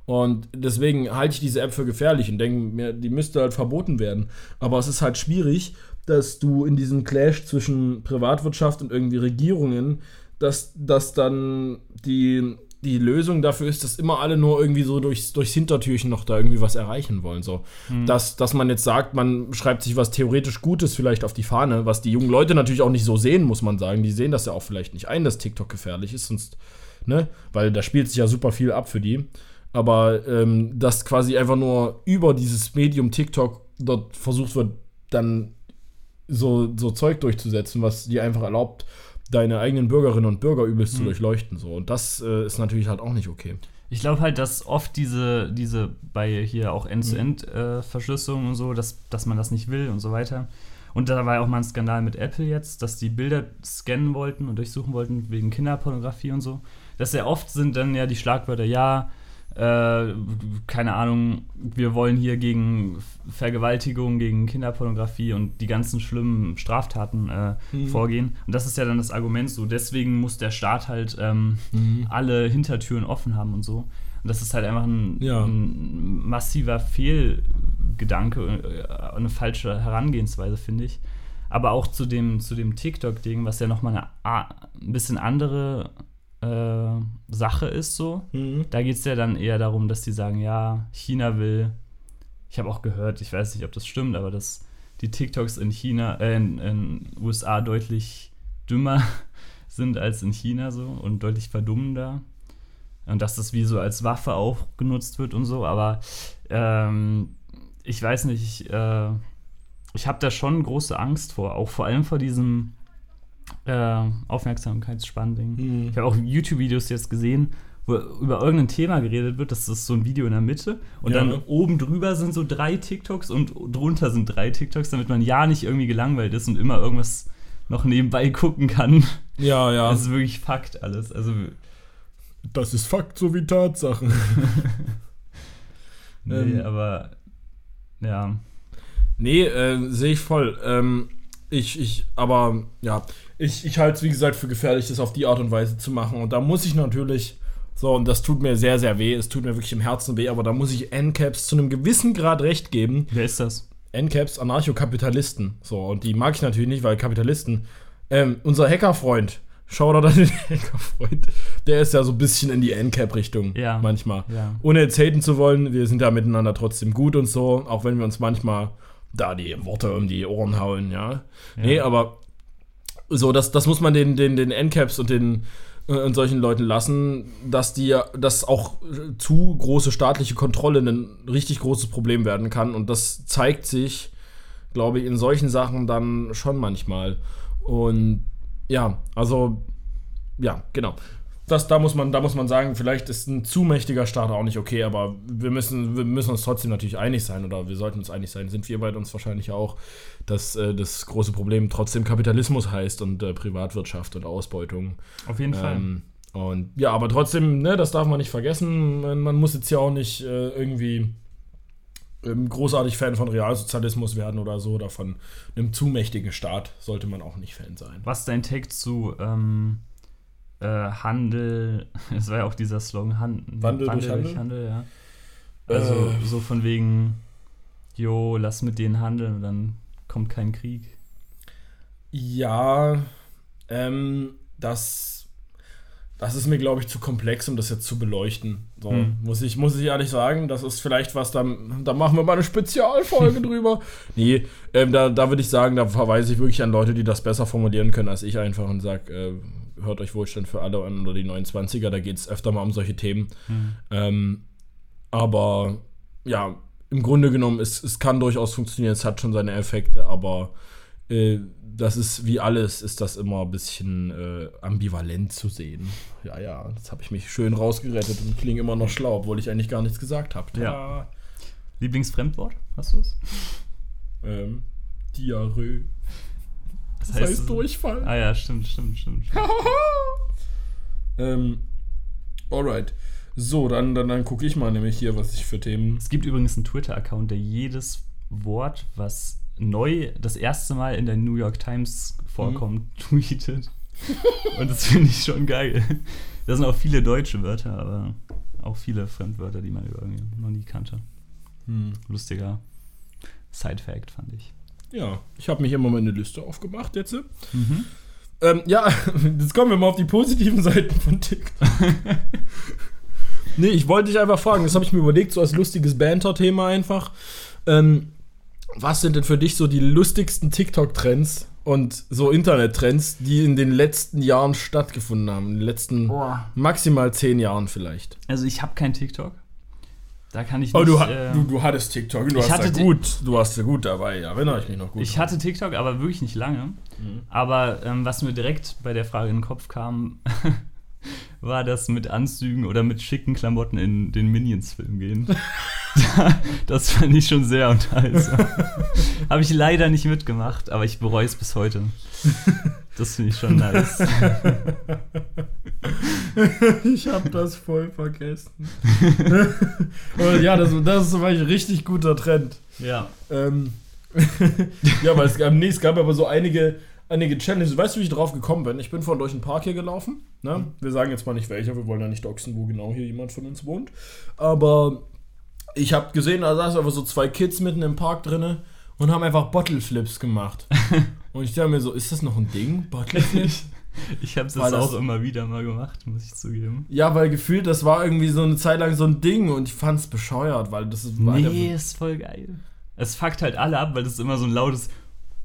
Und deswegen halte ich diese App für gefährlich und denke mir, die müsste halt verboten werden. Aber es ist halt schwierig, dass du in diesem Clash zwischen Privatwirtschaft und irgendwie Regierungen, dass, dass dann die, die Lösung dafür ist, dass immer alle nur irgendwie so durchs, durchs Hintertürchen noch da irgendwie was erreichen wollen. So. Dass, dass man jetzt sagt, man schreibt sich was theoretisch Gutes vielleicht auf die Fahne, was die jungen Leute natürlich auch nicht so sehen, muss man sagen. Die sehen das ja auch vielleicht nicht ein, dass TikTok gefährlich ist, sonst, ne? Weil da spielt sich ja super viel ab für die. Aber ähm, dass quasi einfach nur über dieses Medium TikTok dort versucht wird, dann so, so Zeug durchzusetzen, was dir einfach erlaubt, deine eigenen Bürgerinnen und Bürger übelst zu durchleuchten. So. Und das äh, ist natürlich halt auch nicht okay. Ich glaube halt, dass oft diese, diese bei hier auch End-to-End-Verschlüsselung und so, dass, dass man das nicht will und so weiter. Und da war ja auch mal ein Skandal mit Apple jetzt, dass die Bilder scannen wollten und durchsuchen wollten wegen Kinderpornografie und so. Dass sehr oft sind dann ja die Schlagwörter, ja, äh, keine Ahnung, wir wollen hier gegen Vergewaltigung, gegen Kinderpornografie und die ganzen schlimmen Straftaten äh, Mhm. vorgehen. Und das ist ja dann das Argument so. Deswegen muss der Staat halt ähm, Mhm. alle Hintertüren offen haben und so. Und das ist halt einfach ein, Ja. ein massiver Fehlgedanke, äh, eine falsche Herangehensweise, finde ich. Aber auch zu dem, zu dem TikTok-Ding, was ja nochmal eine ein bisschen andere äh, Sache ist, so. Mhm. Da geht es ja dann eher darum, dass die sagen, ja, China will. Ich habe auch gehört, ich weiß nicht, ob das stimmt, aber dass die TikToks in China, äh, in, in USA deutlich dümmer <laughs> sind als in China so und deutlich verdummender. Und dass das wie so als Waffe auch genutzt wird und so, aber ähm, ich weiß nicht, ich, äh, ich habe da schon große Angst vor, auch vor allem vor diesem äh, Aufmerksamkeitsspann-Ding. Mhm. Ich habe auch YouTube-Videos jetzt gesehen, wo über irgendein Thema geredet wird. Das ist so ein Video in der Mitte. Und Ja, dann oben drüber sind so drei TikToks und drunter sind drei TikToks, damit man ja nicht irgendwie gelangweilt ist und immer irgendwas noch nebenbei gucken kann. Ja, ja. Das ist wirklich Fakt alles. Also, das ist Fakt sowie Tatsachen. <laughs> nee, Ähm. aber ja. Nee, äh, sehe ich voll. Ähm, ich, ich, aber ja, ich, ich halte es wie gesagt für gefährlich, das auf die Art und Weise zu machen. Und da muss ich natürlich, so, und das tut mir sehr, sehr weh, es tut mir wirklich im Herzen weh, aber da muss ich NCAPs zu einem gewissen Grad recht geben. Wer ist das? NCAPs, Anarchokapitalisten. So, und die mag ich natürlich nicht, weil Kapitalisten. Ähm, unser Hackerfreund, schau da den <laughs> Hackerfreund, der ist ja so ein bisschen in die NCAP-Richtung Ja. manchmal. Ja. Ohne jetzt haten zu wollen, wir sind ja miteinander trotzdem gut und so, auch wenn wir uns manchmal da die Worte um die Ohren hauen, ja. Nee, aber so, das, das muss man den, den, den NCAPs und den äh, und solchen Leuten lassen, dass die ja- dass auch äh, zu große staatliche Kontrolle ein richtig großes Problem werden kann. Und das zeigt sich, glaube ich, in solchen Sachen dann schon manchmal. Und ja, also ja, genau. Das, da, muss man, da muss man sagen, vielleicht ist ein zu mächtiger Staat auch nicht okay, aber wir müssen, wir müssen uns trotzdem natürlich einig sein oder wir sollten uns einig sein, sind wir beide uns wahrscheinlich auch, dass äh, das große Problem trotzdem Kapitalismus heißt und äh, Privatwirtschaft und Ausbeutung. Auf jeden Fall. Ähm, und ja, aber trotzdem, ne, das darf man nicht vergessen. Man, muss jetzt ja auch nicht äh, irgendwie ähm, großartig Fan von Realsozialismus werden oder so, oder von einem zu mächtigen Staat sollte man auch nicht Fan sein. Was ist dein Take zu ähm, äh, Handel? <laughs> Es war ja auch dieser Slogan, Han Wandel durch Handel? ja. Also Äh. so von wegen, jo, lass mit denen handeln und dann kommt kein Krieg. Ja, ähm, das, das ist mir, glaube ich, zu komplex, um das jetzt zu beleuchten. So, Hm. muss, ich, muss ich ehrlich sagen, das ist vielleicht was, da, da machen wir mal eine Spezialfolge <laughs> drüber. Nee, ähm, da, da würde ich sagen, da verweise ich wirklich an Leute, die das besser formulieren können als ich einfach und sage, äh, hört euch Wohlstand für alle an oder die 29er, da geht es öfter mal um solche Themen. Hm. Ähm, aber ja, im Grunde genommen, es, es kann durchaus funktionieren, es hat schon seine Effekte, aber äh, das ist wie alles, ist das immer ein bisschen äh, ambivalent zu sehen. Ja, ja, jetzt habe ich mich schön rausgerettet und klinge immer noch schlau, obwohl ich eigentlich gar nichts gesagt habe. Ja. Lieblingsfremdwort? Hast du es? Ähm, Diarrhoe. Das, Das heißt Durchfall. Ah ja, stimmt, stimmt, stimmt. stimmt. <laughs> ähm, alright. So, dann, dann, dann gucke ich mal nämlich hier, was ich für Themen. Es gibt übrigens einen Twitter-Account, der jedes Wort, was neu das erste Mal in der New York Times vorkommt, Mhm. tweetet. Und das finde ich schon geil. Da sind auch viele deutsche Wörter, aber auch viele Fremdwörter, die man irgendwie noch nie kannte. Hm. Lustiger Side-Fact, fand ich. Ja, ich habe mich immer mal eine Liste aufgemacht jetzt. Mhm. Ähm, ja, <laughs> jetzt kommen wir mal auf die positiven Seiten von TikTok. <laughs> nee, ich wollte dich einfach fragen, das habe ich mir überlegt, so als lustiges Banter-Thema einfach. Ähm, was sind denn für dich so die lustigsten TikTok-Trends und so Internet-Trends, die in den letzten Jahren stattgefunden haben? In den letzten maximal zehn Jahren vielleicht. Also ich habe kein TikTok. Da kann ich Oh, nicht. du, ha- äh, du, du hattest TikTok, du ich hast hatte gut, du warst ja gut dabei, ja, erinnere ich mich noch gut. Ich hatte TikTok, aber wirklich nicht lange. Mhm. Aber ähm, was mir direkt bei der Frage in den Kopf kam, <laughs> war das mit Anzügen oder mit schicken Klamotten in den Minions-Film gehen. <laughs> <laughs> das fand ich schon sehr unterhaltsam. <laughs> Habe ich leider nicht mitgemacht, aber ich bereue es bis heute. Das finde ich schon nice. Ich habe das voll vergessen. Ja, das, das ist zum Beispiel ein richtig guter Trend. Ja. Ähm, ja, weil es gab, nee, es gab aber so einige, einige Challenges. Weißt du, wie ich drauf gekommen bin? Ich bin vorhin durch den Park hier gelaufen. Ne? Wir sagen jetzt mal nicht welcher, wir wollen ja nicht doxen, wo genau hier jemand von uns wohnt. Aber ich habe gesehen, da saßen einfach so zwei Kids mitten im Park drinne und haben einfach Bottle Flips gemacht. <laughs> und ich dachte mir so, ist das noch ein Ding? Bottle Flips? Ich habe es das- auch immer wieder mal gemacht, muss ich zugeben. Ja, weil gefühlt, das war irgendwie so eine Zeit lang so ein Ding und ich fand's bescheuert, weil das ist. war Nee, ist voll geil. Es fuckt halt alle ab, weil das immer so ein lautes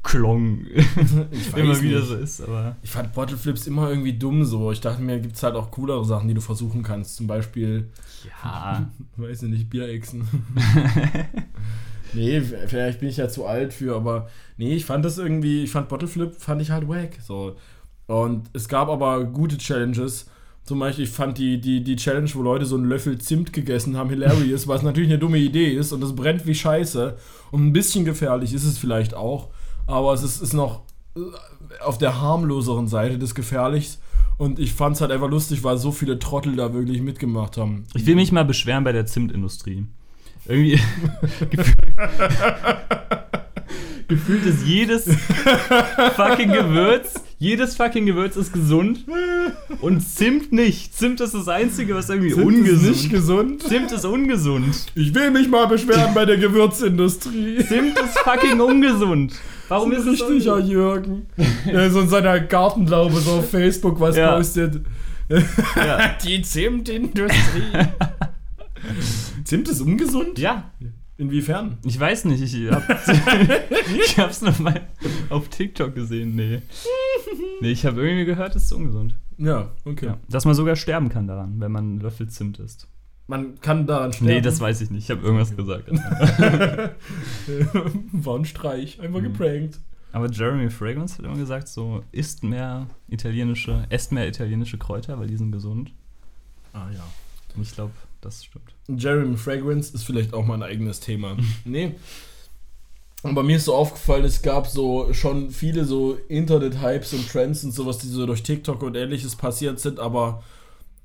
Klong <laughs> immer wieder nicht. so ist, aber. Ich fand Bottle Flips immer irgendwie dumm so. Ich dachte mir, gibt's halt auch coolere Sachen, die du versuchen kannst. Zum Beispiel, Ja. <laughs> weiß ich nicht, Bierechsen. <laughs> nee, vielleicht bin ich ja zu alt für, aber nee, ich fand das irgendwie, ich fand Bottle Flip, fand ich halt wack. So. Und es gab aber gute Challenges. Zum Beispiel, ich fand die, die, die Challenge, wo Leute so einen Löffel Zimt gegessen haben, hilarious, was natürlich eine dumme Idee ist und es brennt wie Scheiße. Und ein bisschen gefährlich ist es vielleicht auch, aber es ist, ist noch äh, auf der harmloseren Seite des Gefährlichs. Und ich fand es halt einfach lustig, weil so viele Trottel da wirklich mitgemacht haben. Ich will mich mal beschweren bei der Zimtindustrie. Irgendwie. <laughs> gefühlt, <laughs> gefühlt ist jedes fucking Gewürz, jedes fucking Gewürz ist gesund und Zimt nicht. Zimt ist das Einzige, was irgendwie Zimt ist ungesund nicht gesund. Zimt ist ungesund. Ich will mich mal beschweren bei der Gewürzindustrie. Zimt ist fucking ungesund. Warum ist ist es richtiger ungesund? Jürgen? Der so in seiner Gartenlaube so auf Facebook was Ja. postet. Ja. <laughs> Die Zimtindustrie. <laughs> Zimt ist ungesund? ja, Inwiefern? ich weiß nicht. Ich, hab, <laughs> <laughs> ich hab's noch mal auf TikTok gesehen. Nee. Nee, ich habe irgendwie gehört, es ist ungesund. Ja, okay. Ja. Dass man sogar sterben kann daran, wenn man einen Löffel Zimt isst. Man kann daran sterben. Nee, das weiß ich nicht. Ich habe irgendwas gesagt. <laughs> war ein Streich. Einfach Mhm. geprankt. Aber Jeremy Fragrance hat immer gesagt, so isst mehr italienische, esst mehr italienische Kräuter, weil die sind gesund. Ah ja. Und ich glaube, das stimmt. Jeremy Fragrance ist vielleicht auch mal ein eigenes Thema. nee. Aber mir ist so aufgefallen, es gab so schon viele so Internet-Hypes und Trends und sowas, die so durch TikTok und ähnliches passiert sind, aber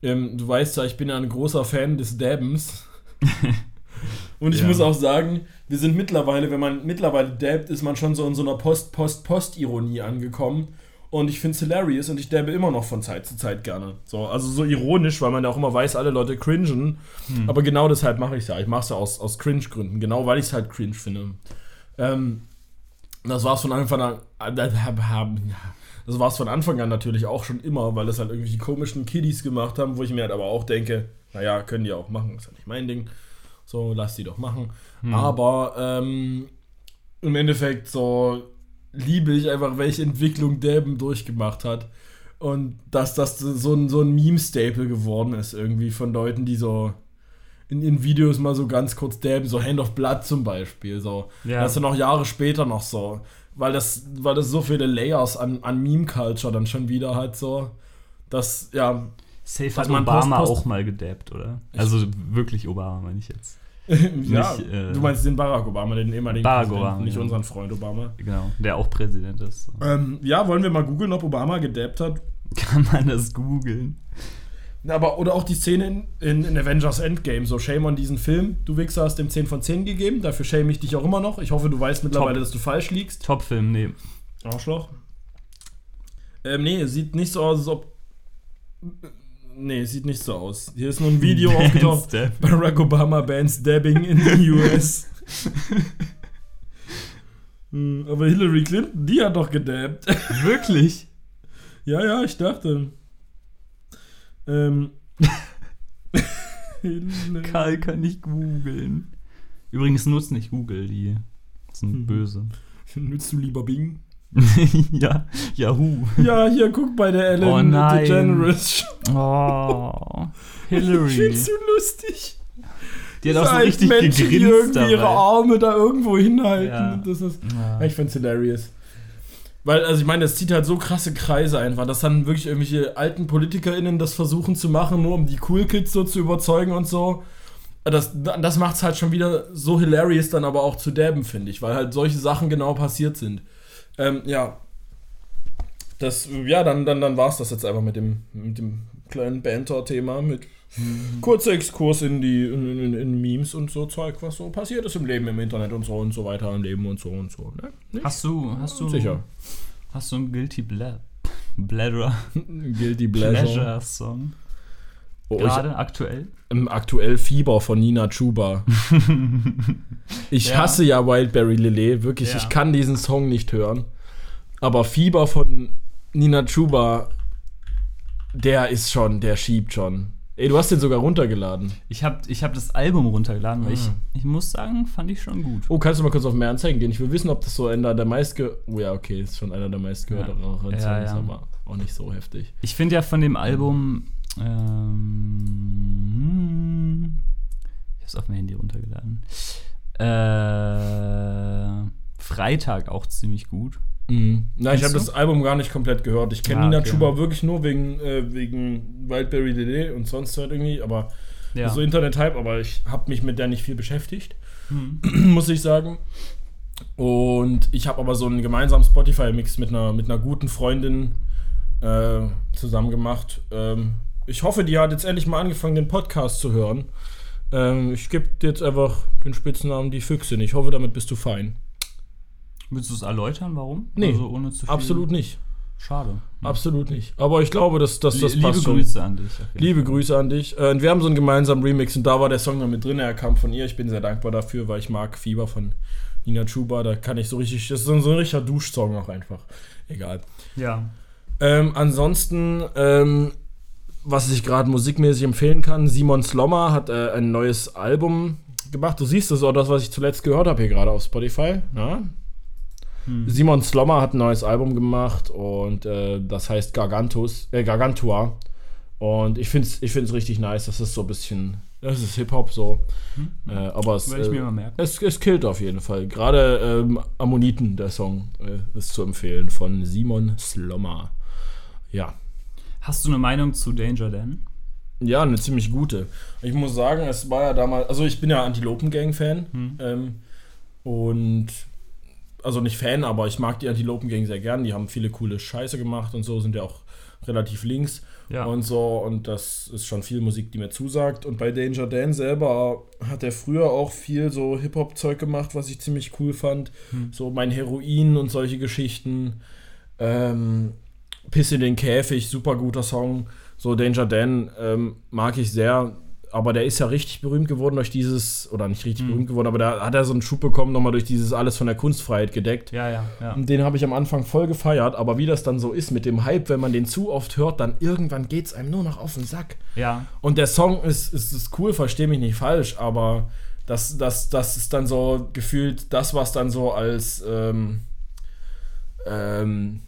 ähm, du weißt ja, ich bin ja ein großer Fan des Dabbens. <laughs> und ich Ja. muss auch sagen, wir sind mittlerweile, wenn man mittlerweile dabbt, ist man schon so in so einer Post-Post-Post-Ironie angekommen. Und ich finde es hilarious und ich dabbe immer noch von Zeit zu Zeit gerne. So, also so ironisch, weil man ja auch immer weiß, alle Leute cringen. Hm. Aber genau deshalb mache ich es ja. Ich mache es ja aus, aus Cringe-Gründen. Genau, weil ich es halt cringe finde. Ähm, das war es von Anfang an. Das war es von Anfang an natürlich auch schon immer, weil das halt irgendwie die komischen Kiddies gemacht haben, wo ich mir halt aber auch denke, naja, können die auch machen, ist ja nicht mein Ding. So, lass die doch machen. Hm. Aber ähm, im Endeffekt so liebe ich einfach, welche Entwicklung Deben durchgemacht hat. Und dass das so ein, so ein Meme-Staple geworden ist, irgendwie von Leuten, die so in ihren Videos mal so ganz kurz dabben, so Hand of Blood zum Beispiel. So. Ja. Das ist dann auch Jahre später noch so. Weil das, weil das so viele Layers an, an Meme-Culture dann schon wieder hat, so. Das, ja. Safe Was hat man Obama Post- Post- auch mal gedabbt, oder? Also wirklich Obama, meine ich jetzt. Ja, Nicht, äh, du meinst den Barack Obama, den ehemaligen Barack Präsidenten, Obama, nicht ja. unseren Freund Obama. Genau, der auch Präsident ist. Ähm, ja, wollen wir mal googeln, ob Obama gedabbt hat? Kann man das googeln? Aber, oder auch die Szene in, in, in Avengers Endgame, so Shame on diesen Film. Du Wichser hast dem 10 von 10 gegeben, dafür shame ich dich auch immer noch. Ich hoffe, du weißt mittlerweile, Top. dass du falsch liegst. Top-Film, nee. Arschloch. Ähm, nee, sieht nicht so aus, als ob. Nee, sieht nicht so aus. Hier ist nur ein Video <laughs> aufgetaucht. Step. Barack Obama bans dabbing in the US. <laughs> Hm, Aber Hillary Clinton, die hat doch gedabbt. <laughs> Wirklich? Ja, ja, ich dachte. Ähm. Karl kann nicht googeln. Übrigens nutzt nicht Google, die sind Mhm. böse. Nützt du lieber Bing? <laughs> ja, Yahoo. Ja, hier, guck bei der Ellen Oh nein. DeGeneres. Oh, Ich Hillary. <laughs> find's so lustig. Die hat auch so richtig Menschen, die gegrinst irgendwie ihre dabei. Arme da irgendwo hinhalten. Ja. Das ist, Ja. ich find's hilarious. Weil, also ich meine, das zieht halt so krasse Kreise einfach, dass dann wirklich irgendwelche alten PolitikerInnen das versuchen zu machen, nur um die Cool Kids so zu überzeugen und so. Das, das macht's halt schon wieder so hilarious dann aber auch zu dabben, finde ich, weil halt solche Sachen genau passiert sind. Ähm, ja. Das, ja, dann, dann, dann war's das jetzt einfach mit dem, mit dem kleinen Banter-Thema, mit kurzer Exkurs in die in, in, in Memes und so Zeug, was so passiert ist im Leben, im Internet und so und so weiter im Leben und so und so. Ne? Nicht? Hast du, hast du, Sicher. Hast du einen Guilty Ble Bladder <laughs> Guilty Pleasure Song? Oh, Gerade aktuell? Aktuell Fieber von Nina Chuba. <laughs> Ich Ja. hasse ja Wildberry Lillet, wirklich, Ja. ich kann diesen Song nicht hören. Aber Fieber von Nina Chuba, der ist schon, der schiebt schon. Ey, du hast den sogar runtergeladen. Ich habe ich hab das Album runtergeladen, weil ich, Ah. ich muss sagen, fand ich schon gut. Oh, kannst du mal kurz auf mehr Anzeigen gehen? Ich will wissen, ob das so einer der meistge... Oh ja, okay, ist schon einer der meistgehörteren Ja. Songs, Ja, ja. aber auch nicht so heftig. Ich finde ja von dem Album. Ähm, ich habe es auf mein Handy runtergeladen. Äh, Freitag auch ziemlich gut. Mhm. Na, ich habe das Album gar nicht komplett gehört. Ich kenne Ah, Nina okay. Chuba wirklich nur wegen, äh, wegen Wildberry Lillet und sonst halt irgendwie, aber Ja. so Internet-Hype, aber ich habe mich mit der nicht viel beschäftigt, Hm. <clears throat> muss ich sagen. Und ich habe aber so einen gemeinsamen Spotify-Mix mit einer, mit einer guten Freundin äh, zusammen gemacht. Ähm, ich hoffe, die hat jetzt endlich mal angefangen, den Podcast zu hören. Ähm, ich gebe jetzt einfach den Spitznamen Die Füchsin. Ich hoffe, damit bist du fein. Willst du es erläutern, warum? Nee, also ohne zu viel? Absolut nicht. Schade. Absolut nicht. Aber ich glaube, dass, dass das Liebe passt schon. Grüße an dich. Liebe Fall. Grüße an dich. Äh, und wir haben so einen gemeinsamen Remix und da war der Song dann mit drin. Er kam von ihr. Ich bin sehr dankbar dafür, weil ich mag Fieber von Nina Chuba. Da kann ich so richtig. Das ist so ein richtiger Duschsong auch einfach. Egal. Ja. Ähm, ansonsten, ähm, was ich gerade musikmäßig empfehlen kann: Simon Slommer hat äh, ein neues Album gemacht. Du siehst das ist auch das, was ich zuletzt gehört habe hier gerade auf Spotify. Ja? Hm. Simon Slommer hat ein neues Album gemacht und äh, das heißt Gargantus, äh, Gargantua. Und ich finde es ich find's richtig nice. Das ist so ein bisschen, das ist Hip-Hop so. Äh, aber es, äh, es, es killt auf jeden Fall. Gerade ähm, Ammoniten, der Song, äh, ist zu empfehlen von Simon Slommer. Ja. Hast du eine Meinung zu Danger Dan? Ja, eine ziemlich gute. Ich muss sagen, es war ja damals, also ich bin ja Antilopen-Gang-Fan. Hm. Ähm, und also nicht Fan, aber ich mag die Antilopen-Gang sehr gern. Die haben viele coole Scheiße gemacht und so, sind ja auch relativ links Ja. und so. Und das ist schon viel Musik, die mir zusagt. Und bei Danger Dan selber hat er früher auch viel so Hip-Hop-Zeug gemacht, was ich ziemlich cool fand. Hm. So mein Heroin und solche Geschichten. Ähm, Piss in den Käfig, super guter Song. So Danger Dan ähm, mag ich sehr. Aber der ist ja richtig berühmt geworden durch dieses, oder nicht richtig Mhm. berühmt geworden, aber da hat er so einen Schub bekommen, nochmal durch dieses alles von der Kunstfreiheit gedeckt. Ja, ja, ja. Und Den habe ich am Anfang voll gefeiert, aber wie das dann so ist mit dem Hype, wenn man den zu oft hört, dann irgendwann geht es einem nur noch auf den Sack. Ja. Und der Song ist, ist, ist cool, verstehe mich nicht falsch, aber das, das, das ist dann so gefühlt das, was dann so als, ähm, ähm,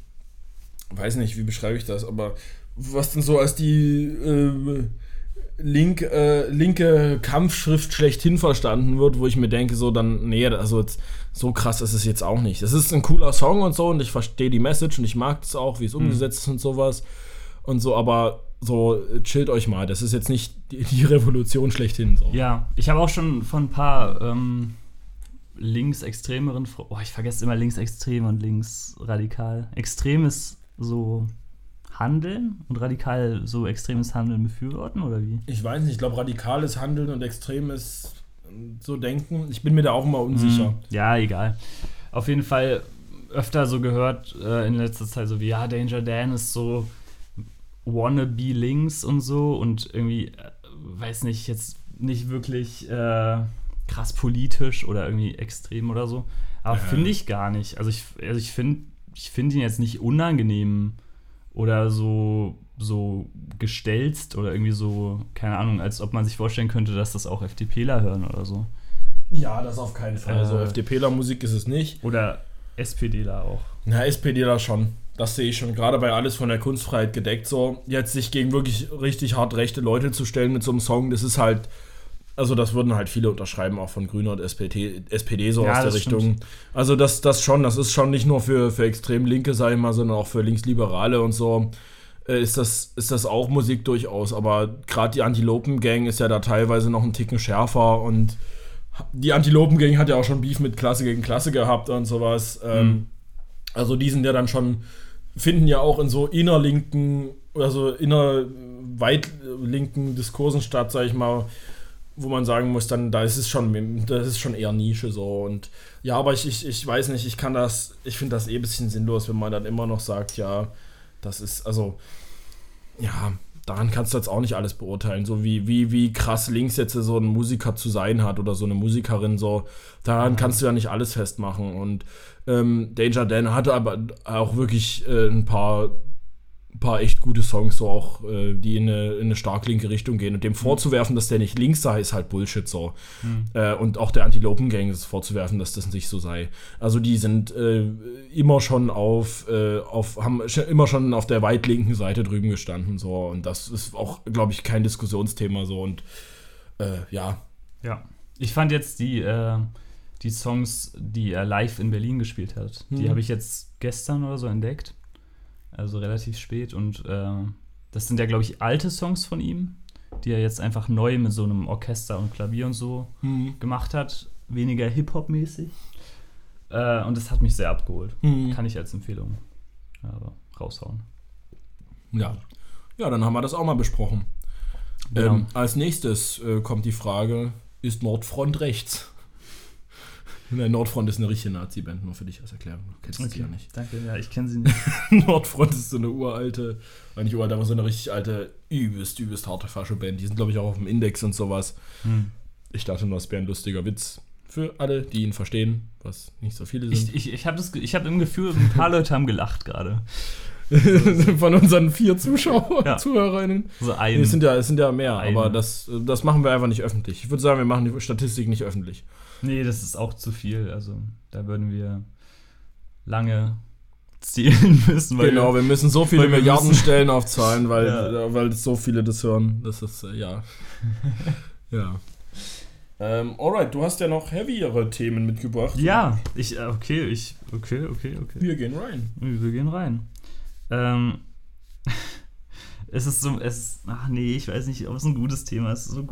weiß nicht, wie beschreibe ich das, aber was dann so als die, ähm, link, äh, linke Kampfschrift schlechthin verstanden wird, wo ich mir denke, so dann, nee, also jetzt, so krass ist es jetzt auch nicht. Es ist ein cooler Song und so und ich verstehe die Message und ich mag es auch, wie es umgesetzt ist und sowas und so, aber so chillt euch mal, das ist jetzt nicht die, <laughs> die Revolution schlechthin. So. Ja, ich habe auch schon von ein paar ähm, linksextremeren, oh, ich vergesse immer linksextrem und linksradikal. Extrem ist so Handeln und radikal so extremes Handeln befürworten oder wie? Ich weiß nicht, ich glaube, radikales Handeln und extremes so denken, ich bin mir da auch immer unsicher. Hm, Ja, egal. Auf jeden Fall öfter so gehört äh, in letzter Zeit so wie, ja, Danger Dan ist so wannabe links und so und irgendwie, äh, weiß nicht, jetzt nicht wirklich äh, krass politisch oder irgendwie extrem oder so. Aber finde ich gar nicht. Also ich, also ich finde ich find ihn jetzt nicht unangenehm oder so, so gestelzt oder irgendwie so, keine Ahnung, als ob man sich vorstellen könnte, dass das auch FDPler hören oder so. Ja, das auf keinen Fall. Äh, so FDPler-Musik ist es nicht. Oder SPDler auch. Na, SPDler schon. Das sehe ich schon. Gerade bei alles von der Kunstfreiheit gedeckt. So, jetzt sich gegen wirklich richtig hart rechte Leute zu stellen mit so einem Song, das ist halt. Also, das würden halt viele unterschreiben, auch von Grüner und SPD, SPD so Ja, aus der Richtung. stimmt. Also, das, das schon. Das ist schon nicht nur für, für extrem Linke, sag ich mal, sondern auch für Linksliberale und so. äh, Ist das, ist das auch Musik durchaus, aber gerade die Antilopen-Gang ist ja da teilweise noch einen Ticken schärfer und die Antilopen-Gang hat ja auch schon Beef mit Klasse gegen Klasse gehabt und sowas. Ähm, Mhm. also die sind ja dann schon, finden ja auch in so innerlinken, also inner weit linken Diskursen statt, sag ich mal, wo man sagen muss, dann da ist es schon, das ist schon eher Nische so. Und ja, aber ich, ich, ich weiß nicht, ich kann das, ich finde das eh ein bisschen sinnlos, wenn man dann immer noch sagt, ja, das ist, also, ja, daran kannst du jetzt auch nicht alles beurteilen, so wie, wie, wie krass links jetzt so ein Musiker zu sein hat oder so eine Musikerin, so, daran kannst du ja nicht alles festmachen. Und ähm, Danger Dan hatte aber auch wirklich äh, ein paar, paar echt gute Songs, so auch, äh, die in eine, in eine stark linke Richtung gehen. Und dem vorzuwerfen, dass der nicht links sei, ist halt Bullshit so. Äh, und auch der Antilopen-Gang ist vorzuwerfen, dass das nicht so sei. Also die sind äh, immer schon auf, äh, auf, haben immer schon auf der weit linken Seite drüben gestanden, so. Und das ist auch, glaube ich, kein Diskussionsthema so. Und äh, ja, Ja. Ich fand jetzt die, die Songs, die er live in Berlin gespielt hat, die Mhm. habe ich jetzt gestern oder so entdeckt. Also relativ spät. Und äh, das sind ja, glaube ich, alte Songs von ihm, die er jetzt einfach neu mit so einem Orchester und Klavier und so gemacht hat. Weniger Hip-Hop-mäßig. Äh, und das hat mich sehr abgeholt. Mhm. Kann ich als Empfehlung aber raushauen. Ja. Ja, dann haben wir das auch mal besprochen. Genau. Ähm, als nächstes äh, kommt die Frage: Ist Nordfront rechts? Nein, Nordfront ist eine richtige Nazi-Band, nur für dich als Erklärung. Du kennst sie ja nicht. Danke, ja, ich kenne sie nicht. <laughs> Nordfront ist so eine uralte, nicht uralt, aber so eine richtig alte, übelst, übelst harte Fascho-Band. Die sind, glaube ich, auch auf dem Index und sowas. Hm. Ich dachte nur, es wäre ein lustiger Witz für alle, die ihn verstehen, was nicht so viele sind. Ich, ich, ich habe hab im Gefühl, ein paar <laughs> Leute haben gelacht gerade. Von unseren vier Zuschauern, Ja. Zuhörerinnen. So Nee, ein. es sind ja, es sind ja mehr, Eine. aber das, das machen wir einfach nicht öffentlich. Ich würde sagen, wir machen die Statistik nicht öffentlich. Nee, das ist auch zu viel. Also, da würden wir lange zählen <laughs> müssen. Genau, wir, wir müssen so viele Milliarden Stellen aufzahlen, weil, <laughs> Ja. weil so viele das hören. Das ist, äh, ja. <laughs> ja. Ähm, alright, du hast ja noch heavyere Themen mitgebracht. ja, ich, äh, okay, ich, okay, okay, okay. Wir gehen rein. Wir gehen rein. Ähm, es ist so, es ach nee, ich weiß nicht, ob es ein gutes Thema ist. So.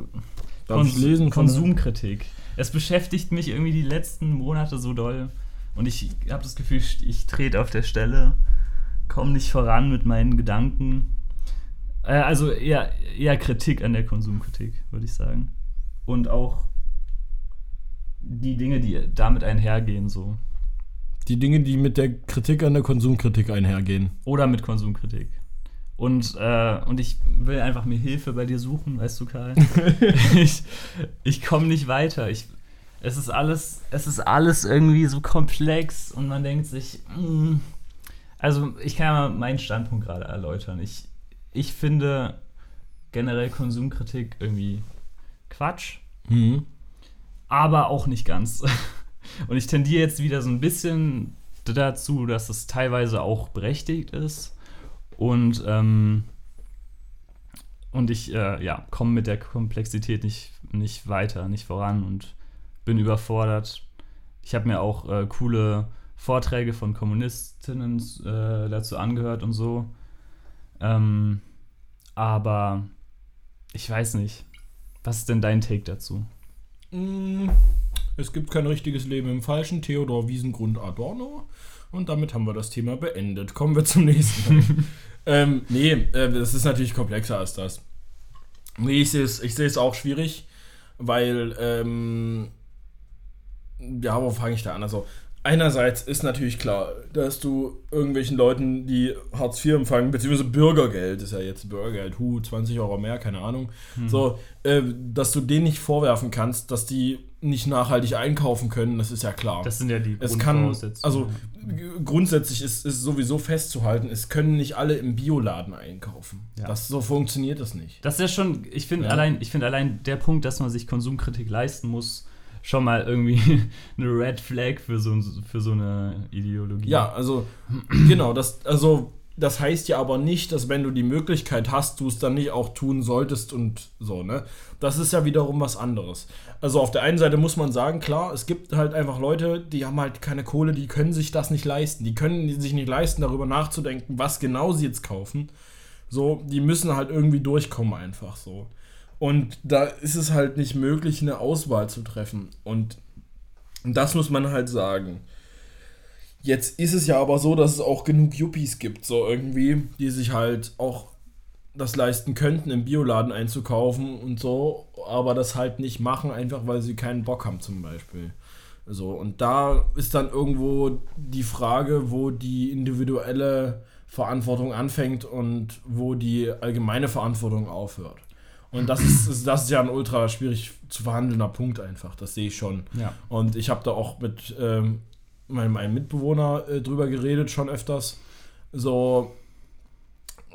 Darf ich lesen Konsumkritik. Es beschäftigt mich irgendwie die letzten Monate so doll. Und ich habe das Gefühl, ich, trete auf der Stelle, komme nicht voran mit meinen Gedanken. Äh, also eher, eher Kritik an der Konsumkritik, würde ich sagen. Und auch die Dinge, die damit einhergehen, so. Die Dinge, die mit der Kritik an der Konsumkritik einhergehen. Oder mit Konsumkritik. Und, äh, und ich will einfach mir Hilfe bei dir suchen, weißt du, Karl. <laughs> <laughs> ich ich komme nicht weiter. Ich, es, ist alles, es ist alles irgendwie so komplex und man denkt sich, mm, also ich kann ja mal meinen Standpunkt gerade erläutern. Ich, ich finde generell Konsumkritik irgendwie Quatsch Mhm. aber auch nicht ganz. <laughs> Und ich tendiere jetzt wieder so ein bisschen dazu, dass es teilweise auch berechtigt ist. Und ähm, und ich äh, ja, komme mit der Komplexität nicht, nicht weiter, nicht voran und bin überfordert. Ich habe mir auch äh, coole Vorträge von Kommunistinnen äh, dazu angehört und so. Ähm, aber ich weiß nicht. Was ist denn dein Take dazu? Mm, es gibt kein richtiges Leben im Falschen. Theodor Wiesengrund Adorno. Und damit haben wir das Thema beendet. Kommen wir zum nächsten. <laughs> ähm, nee, äh, das ist natürlich komplexer als das. Nee, ich sehe es ich auch schwierig, weil, ähm, ja, wo fange ich da an? Also, einerseits ist natürlich klar, dass du irgendwelchen Leuten, die Hartz IV empfangen, beziehungsweise Bürgergeld, ist ja jetzt Bürgergeld, hu, 20 Euro mehr, keine Ahnung, mhm. so, äh, dass du denen nicht vorwerfen kannst, dass die nicht nachhaltig einkaufen können, das ist ja klar. Das sind ja die es kann, Also grundsätzlich ist, ist sowieso festzuhalten, es können nicht alle im Bioladen einkaufen. Ja. Das, so funktioniert das nicht. Das ist ja schon, ich finde ja. allein, ich allein der Punkt, dass man sich Konsumkritik leisten muss, schon mal irgendwie <laughs> eine Red Flag für so, für so eine Ideologie. Ja, also genau, das, also das heißt ja aber nicht, dass wenn du die Möglichkeit hast, du es dann nicht auch tun solltest und so, ne? Das ist ja wiederum was anderes. Also auf der einen Seite muss man sagen, klar, es gibt halt einfach Leute, die haben halt keine Kohle, die können sich das nicht leisten. Die können sich nicht leisten, darüber nachzudenken, was genau sie jetzt kaufen. So, die müssen halt irgendwie durchkommen einfach so. Und da ist es halt nicht möglich, eine Auswahl zu treffen. Und das muss man halt sagen. Jetzt ist es ja aber so, dass es auch genug Yuppies gibt, so irgendwie, die sich halt auch das leisten könnten, im Bioladen einzukaufen und so, aber das halt nicht machen, einfach weil sie keinen Bock haben zum Beispiel. So, und da ist dann irgendwo die Frage, wo die individuelle Verantwortung anfängt und wo die allgemeine Verantwortung aufhört. Und das ist, das ist ja ein ultra schwierig zu verhandelnder Punkt einfach, das sehe ich schon. Ja. Und ich habe da auch mit ähm, meinem, meinem Mitbewohner äh, drüber geredet, schon öfters. So,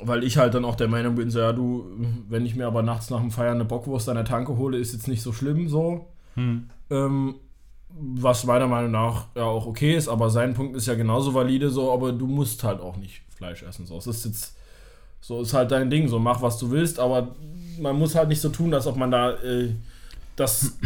weil ich halt dann auch der Meinung bin, so, ja, du, wenn ich mir aber nachts nach dem Feiern eine Bockwurst an der Tanke hole, ist jetzt nicht so schlimm, so. Hm. Ähm, was meiner Meinung nach ja auch okay ist, aber sein Punkt ist ja genauso valide, so, aber du musst halt auch nicht Fleisch essen, so. Es ist jetzt, so ist halt dein Ding, so, mach was du willst, aber man muss halt nicht so tun, als ob man da äh, das,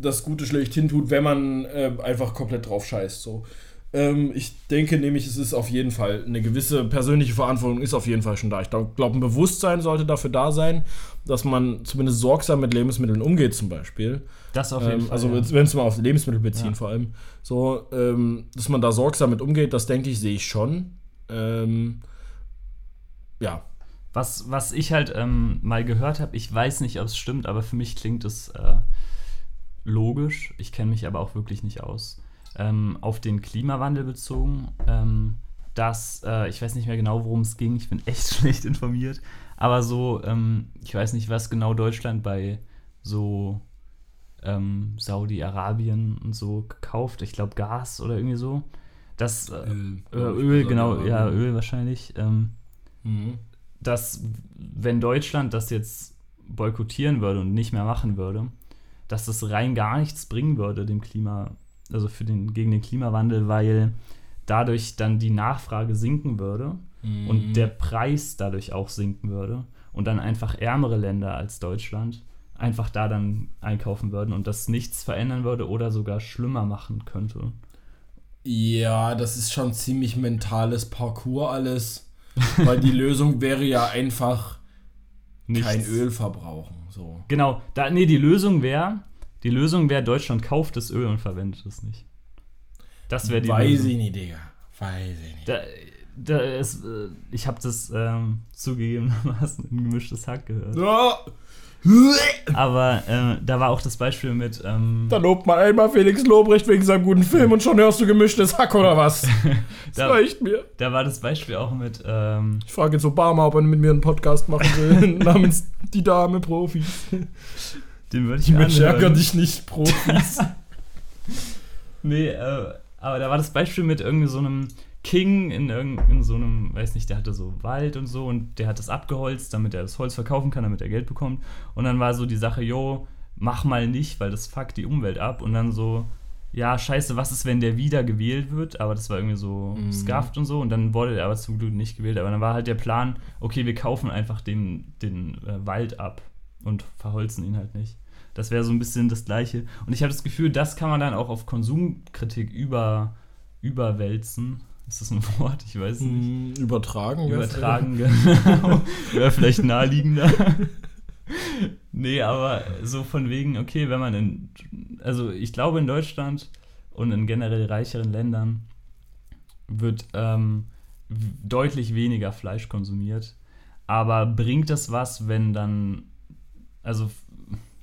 das Gute schlechthin tut, wenn man äh, einfach komplett drauf scheißt. So. Ähm, ich denke nämlich, es ist auf jeden Fall eine gewisse persönliche Verantwortung ist auf jeden Fall schon da. Ich glaube, ein Bewusstsein sollte dafür da sein, dass man zumindest sorgsam mit Lebensmitteln umgeht, zum Beispiel. Das auf jeden ähm, Fall. Also, ja. wenn es mal auf Lebensmittel beziehen, ja. vor allem. So, ähm, dass man da sorgsam mit umgeht, das denke ich, sehe ich schon. Ähm, ja, was, was ich halt ähm, mal gehört habe, ich weiß nicht, ob es stimmt, aber für mich klingt es äh, logisch. Ich kenne mich aber auch wirklich nicht aus. Ähm, auf den Klimawandel bezogen, ähm, dass, äh, ich weiß nicht mehr genau, worum es ging, ich bin echt <laughs> schlecht informiert, aber so, ähm, ich weiß nicht, was genau Deutschland bei so ähm, Saudi-Arabien und so gekauft, ich glaube Gas oder irgendwie so. Das, äh, Öl, Öl genau, ja, Öl wahrscheinlich. Ähm, mhm. dass wenn Deutschland das jetzt boykottieren würde und nicht mehr machen würde, dass das rein gar nichts bringen würde dem Klima, also für den, gegen den Klimawandel, weil dadurch dann die Nachfrage sinken würde mhm. und der Preis dadurch auch sinken würde und dann einfach ärmere Länder als Deutschland einfach da dann einkaufen würden und das nichts verändern würde oder sogar schlimmer machen könnte. Ja, das ist schon ziemlich mentales Parcours alles. Weil die <laughs> Lösung wäre ja einfach Nichts. kein Öl verbrauchen. So. Genau, da, nee, die Lösung wäre, die Lösung wäre, Deutschland kauft das Öl und verwendet es nicht. Das wäre die Weiß Lösung. ich nicht, Digga. Weiß ich nicht. Da, da ist, äh, ich habe das ähm, zugegebenermaßen in gemischtes Hack gehört. Ja. Aber äh, da war auch das Beispiel mit. Ähm, da lobt man einmal Felix Lobrecht wegen seinem guten Film und schon hörst du gemischtes Hack oder was? <laughs> das da, reicht mir. Da war das Beispiel auch mit. Ähm, ich frage jetzt Obama, ob er mit mir einen Podcast machen will, <laughs> namens Die Dame Profis. Den würde ich mir Mensch, ärger dich nicht, Profis. <laughs> nee, äh, aber da war das Beispiel mit irgendwie so einem King in, in so einem, weiß nicht, der hatte so Wald und so und der hat das abgeholzt, damit er das Holz verkaufen kann, damit er Geld bekommt. Und dann war so die Sache, jo, mach mal nicht, weil das fuckt die Umwelt ab. Und dann so ja, scheiße, was ist, wenn der wieder gewählt wird? Aber das war irgendwie so Mhm. scuffed und so. Und dann wurde er aber zum Glück nicht gewählt. Aber dann war halt der Plan, okay, wir kaufen einfach den, den äh, Wald ab und verholzen ihn halt nicht. Das wäre so ein bisschen das Gleiche. Und ich habe das Gefühl, das kann man dann auch auf Konsumkritik über, überwälzen. Ist das ein <laughs> Wort? Ich weiß es nicht. Hm, Übertragen. Übertragen, genau. <laughs> Wäre vielleicht naheliegender. <laughs> nee, aber so von wegen, okay, wenn man in, also ich glaube in Deutschland und in generell reicheren Ländern wird ähm, deutlich weniger Fleisch konsumiert. Aber bringt das was, wenn dann, also,